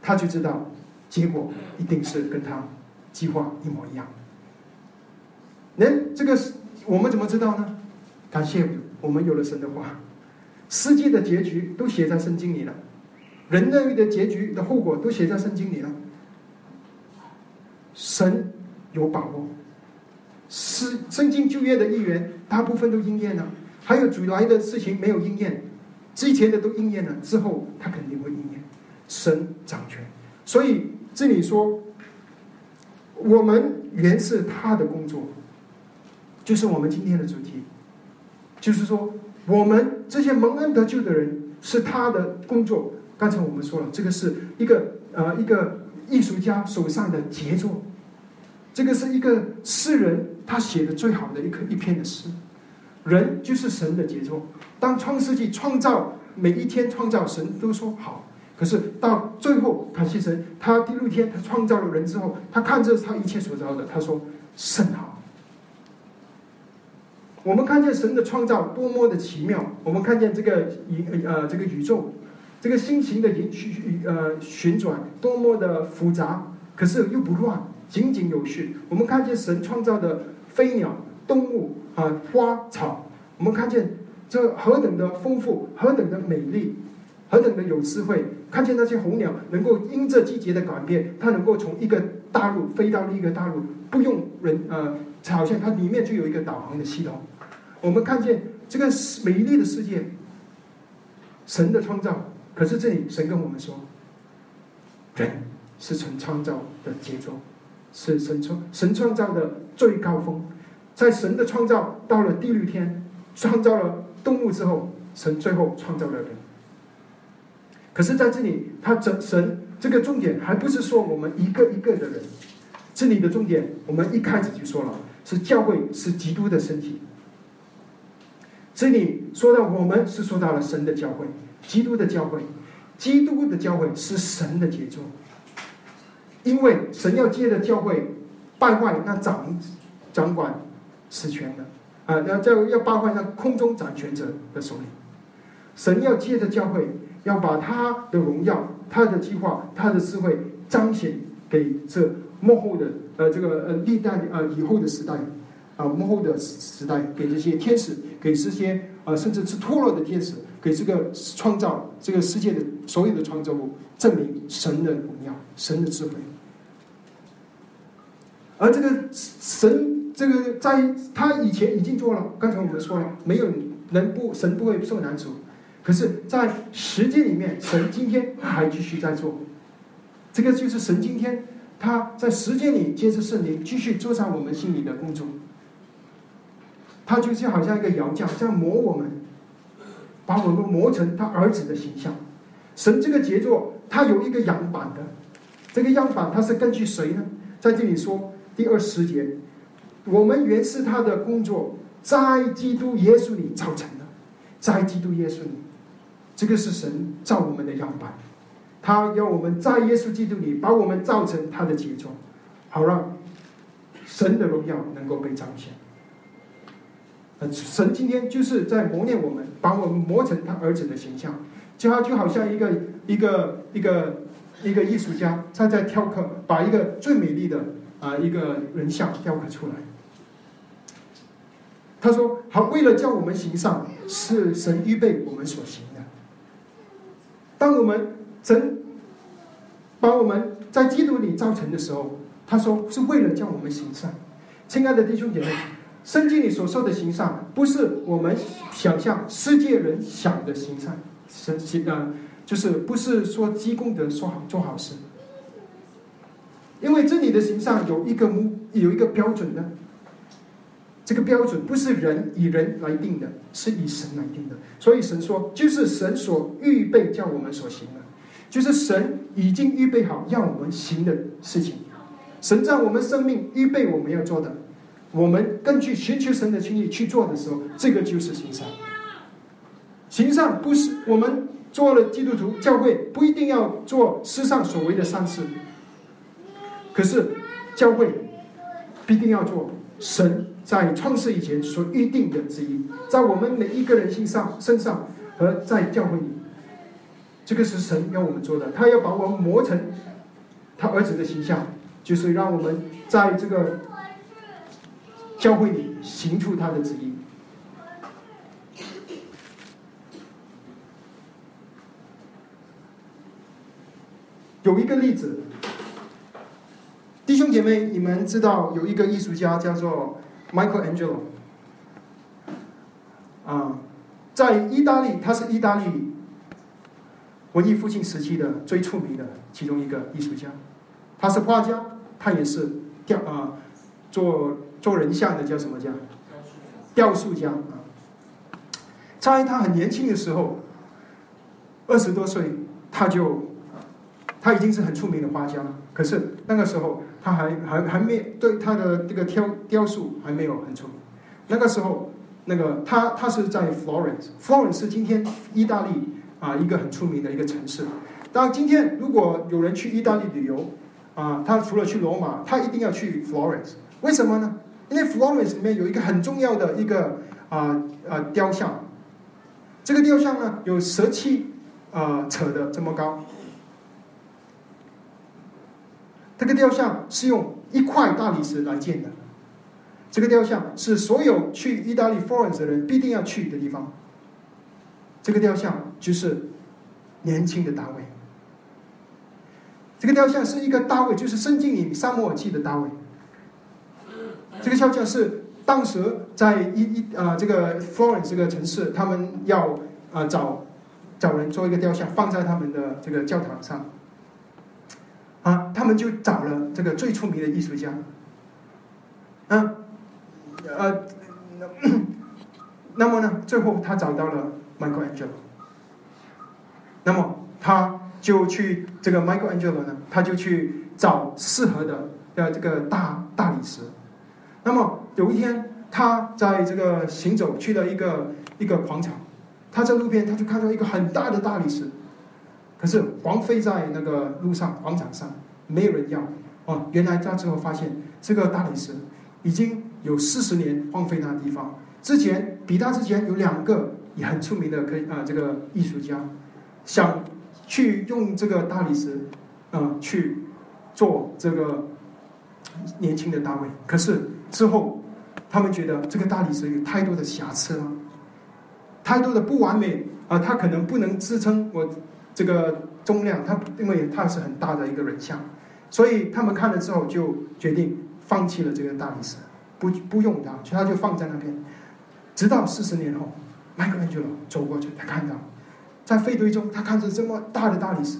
他就知道结果一定是跟他计划一模一样。那这个我们怎么知道呢？感谢我们有了神的话。世界的结局都写在圣经里了，人类的结局的后果都写在圣经里了。神有把握，是圣经旧约的一员，大部分都应验了，还有主来的事情没有应验，之前的都应验了，之后他肯定会应验。神掌权，所以这里说，我们原是他的工作，就是我们今天的主题，就是说。我们这些蒙恩得救的人是他的工作。刚才我们说了，这个是一个呃一个艺术家手上的杰作，这个是一个诗人他写的最好的一个一篇的诗。人就是神的杰作。当创世纪创造每一天创造，神都说好。可是到最后，感谢神，他第六天他创造了人之后，他看着他一切所造的，他说甚好。我们看见神的创造多么的奇妙，我们看见这个宇呃这个宇宙，这个星形的旋呃旋转多么的复杂，可是又不乱，井井有序。我们看见神创造的飞鸟、动物啊、花草，我们看见这何等的丰富，何等的美丽，何等的有智慧。看见那些候鸟能够因这季节的改变，它能够从一个大陆飞到另一个大陆，不用人呃，好像它里面就有一个导航的系统。我们看见这个美丽的世界，神的创造。可是这里神跟我们说，人是神创造的杰作，是神创神创造的最高峰。在神的创造到了第六天，创造了动物之后，神最后创造了人。可是在这里，他整神这个重点还不是说我们一个一个的人，这里的重点我们一开始就说了，是教会是基督的身体。这里说到我们是说到了神的教会，基督的教会，基督的教会是神的杰作，因为神要借着教会败坏那掌掌管实权的啊，要要要败坏那空中掌权者的手里，神要借着教会要把他的荣耀、他的计划、他的智慧彰显给这幕后的呃这个呃历代呃以后的时代。啊，幕后的时代，给这些天使，给这些啊，甚至是脱落的天使，给这个创造这个世界的所有的创造物，证明神的荣耀，神的智慧。而这个神，这个在他以前已经做了，刚才我们说了，没有人不神不会受难处，可是，在时间里面，神今天还继续在做，这个就是神今天他在时间里接着圣灵继续做上我们心里的工作。他就是好像一个窑匠，这样磨我们，把我们磨成他儿子的形象。神这个杰作，他有一个样板的，这个样板他是根据谁呢？在这里说第二十节，我们原是他的工作，在基督耶稣里造成的，在基督耶稣里，这个是神造我们的样板，他要我们在耶稣基督里把我们造成他的杰作，好让神的荣耀能够被彰显。呃，神今天就是在磨练我们，把我们磨成他儿子的形象，就好就好像一个一个一个一个艺术家，他在雕刻，把一个最美丽的啊一个人像雕刻出来。他说：“好，为了叫我们行善，是神预备我们所行的。当我们神把我们在基督里造成的时候，他说是为了叫我们行善。亲爱的弟兄姐妹。”圣经里所说的行善，不是我们想象世界人想的行善，神行啊，就是不是说积功德、说好做好事。因为这里的行善有一个目，有一个标准的，这个标准不是人以人来定的，是以神来定的。所以神说，就是神所预备叫我们所行的，就是神已经预备好要我们行的事情。神在我们生命预备我们要做的，我们根据寻求神的心意去做的时候，这个就是行善。行善不是我们做了基督徒教会不一定要做世上所谓的善事，可是教会必定要做神。在创世以前所预定的之一，在我们每一个人心上、身上和在教会里，这个是神要我们做的。他要把我们磨成他儿子的形象，就是让我们在这个教会你行出他的旨意。有一个例子，弟兄姐妹，你们知道有一个艺术家叫做。Michael Angelo 啊，在意大利，他是意大利文艺复兴时期的最出名的其中一个艺术家。他是画家，他也是雕啊，做做人像的叫什么家？雕塑家啊。在他很年轻的时候，二十多岁，他就他已经是很出名的画家。可是那个时候。他还还还没对他的这个雕雕塑还没有很出名。那个时候，那个他他是在 Florence，Florence 是今天意大利啊一个很出名的一个城市。当，今天如果有人去意大利旅游啊，他除了去罗马，他一定要去 Florence。为什么呢？因为 Florence 里面有一个很重要的一个啊啊雕像。这个雕像呢，有十七啊尺的这么高。这个雕像是用一块大理石来建的。这个雕像是所有去意大利 Florence 的人必定要去的地方。这个雕像就是年轻的大卫。这个雕像是一个大卫，就是圣经里沙漠耳记的大卫。这个雕像是当时在一一啊这个 Florence 这个城市，他们要啊找找人做一个雕像，放在他们的这个教堂上。啊，他们就找了这个最出名的艺术家，嗯，呃，那么呢，最后他找到了 Michael Angelo，那么他就去这个 Michael Angelo 呢，他就去找适合的呃这个大大理石，那么有一天他在这个行走去了一个一个广场，他在路边他就看到一个很大的大理石。可是荒废在那个路上广场上，没有人要。哦，原来他之后发现这个大理石已经有四十年荒废那地方。之前比他之前有两个也很出名的可以啊，这个艺术家想去用这个大理石啊去做这个年轻的大卫。可是之后他们觉得这个大理石有太多的瑕疵了，太多的不完美啊，它可能不能支撑我。这个重量，它因为它是很大的一个人像，所以他们看了之后就决定放弃了这个大理石，不不用它，所以他就放在那边。直到四十年后，迈克尔就走过去，他看到在废堆中，他看着这么大的大理石，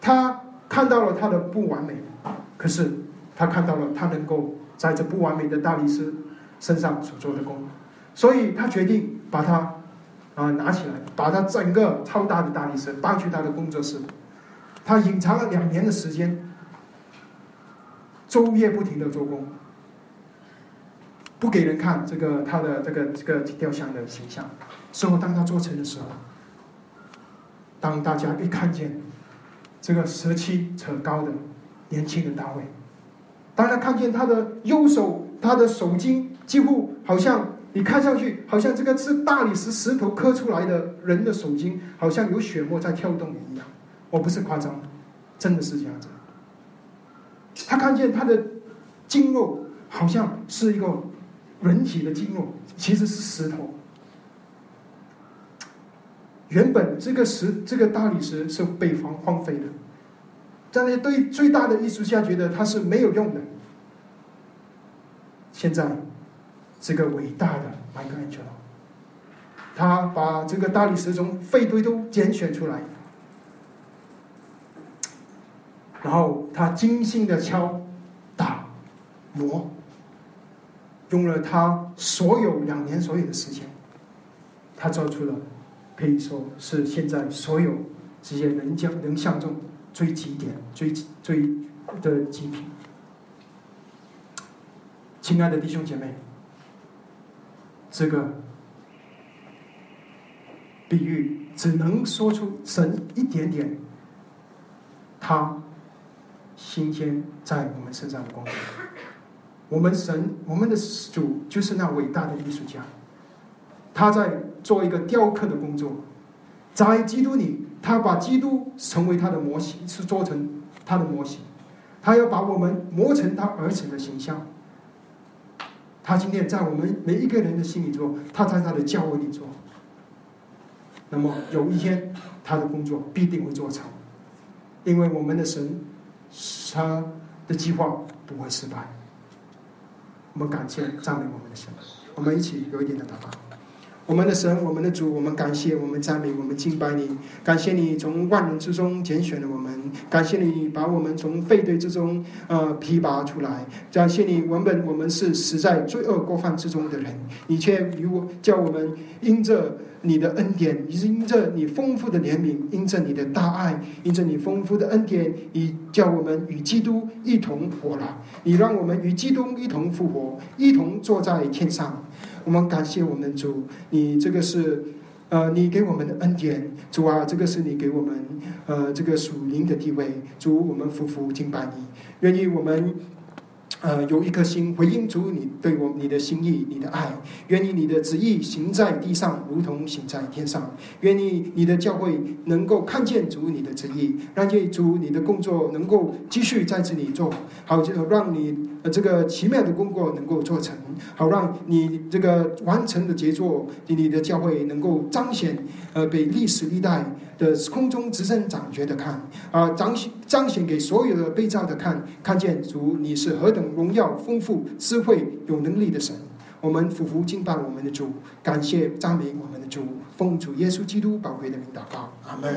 他看到了它的不完美，可是他看到了他能够在这不完美的大理石身上所做的功，所以他决定把它。啊，拿起来，把它整个超大的大理石搬去他的工作室。他隐藏了两年的时间，昼夜不停的做工，不给人看这个他的这个这个雕像的形象。最后，当他做成的时候，当大家一看见这个十七尺高的年轻的大卫，当他看见他的右手，他的手筋几乎好像。你看上去好像这个是大理石石头刻出来的人的手筋，好像有血沫在跳动一样。我不是夸张，真的是这样子。他看见他的筋肉好像是一个人体的筋肉，其实是石头。原本这个石这个大理石是被荒荒废的，在那对最大的艺术家觉得它是没有用的。现在。这个伟大的麦克安杰罗，他把这个大理石从废堆都拣选出来，然后他精心的敲打磨，用了他所有两年所有的时间，他做出了可以说是现在所有这些人将人像中最极点、最最的极品。亲爱的弟兄姐妹，这个比喻只能说出神一点点，他新鲜在我们身上的光。我们神，我们的主就是那伟大的艺术家，他在做一个雕刻的工作，在基督里，他把基督成为他的模型，是做成他的模型，他要把我们磨成他儿子的形象。他今天在我们每一个人的心里做，他在他的教会里做。那么有一天，他的工作必定会做成，因为我们的神，他的计划不会失败。我们感谢赞美我们的神，我们一起有一点的祷告。我们的神，我们的主，我们感谢，我们赞美，我们敬拜你。感谢你从万人之中拣选了我们，感谢你把我们从废堆之中呃提拔出来。感谢你，原本我们是死在罪恶过犯之中的人，你却与我叫我们因着你的恩典，因着你丰富的怜悯，因着你的大爱，因着你丰富的恩典，你叫我们与基督一同活了。你让我们与基督一同复活，一同坐在天上。我们感谢我们主，你这个是，呃，你给我们的恩典，主啊，这个是你给我们，呃，这个属灵的地位，主，我们夫妇敬拜你，愿意我们。呃，有一颗心回应主你对我你的心意，你的爱，愿意你的旨意行在地上，如同行在天上。愿意你的教会能够看见主你的旨意，让主你的工作能够继续在这里做，好就让你呃这个奇妙的工作能够做成，好让你这个完成的杰作，你的教会能够彰显，呃，被历史历代。的空中直升掌觉的看啊，彰显彰显给所有的被造的看，看见主你是何等荣耀、丰富、智慧、有能力的神。我们俯伏敬拜我们的主，感谢赞美我们的主，奉主耶稣基督宝贵的名祷告，阿门。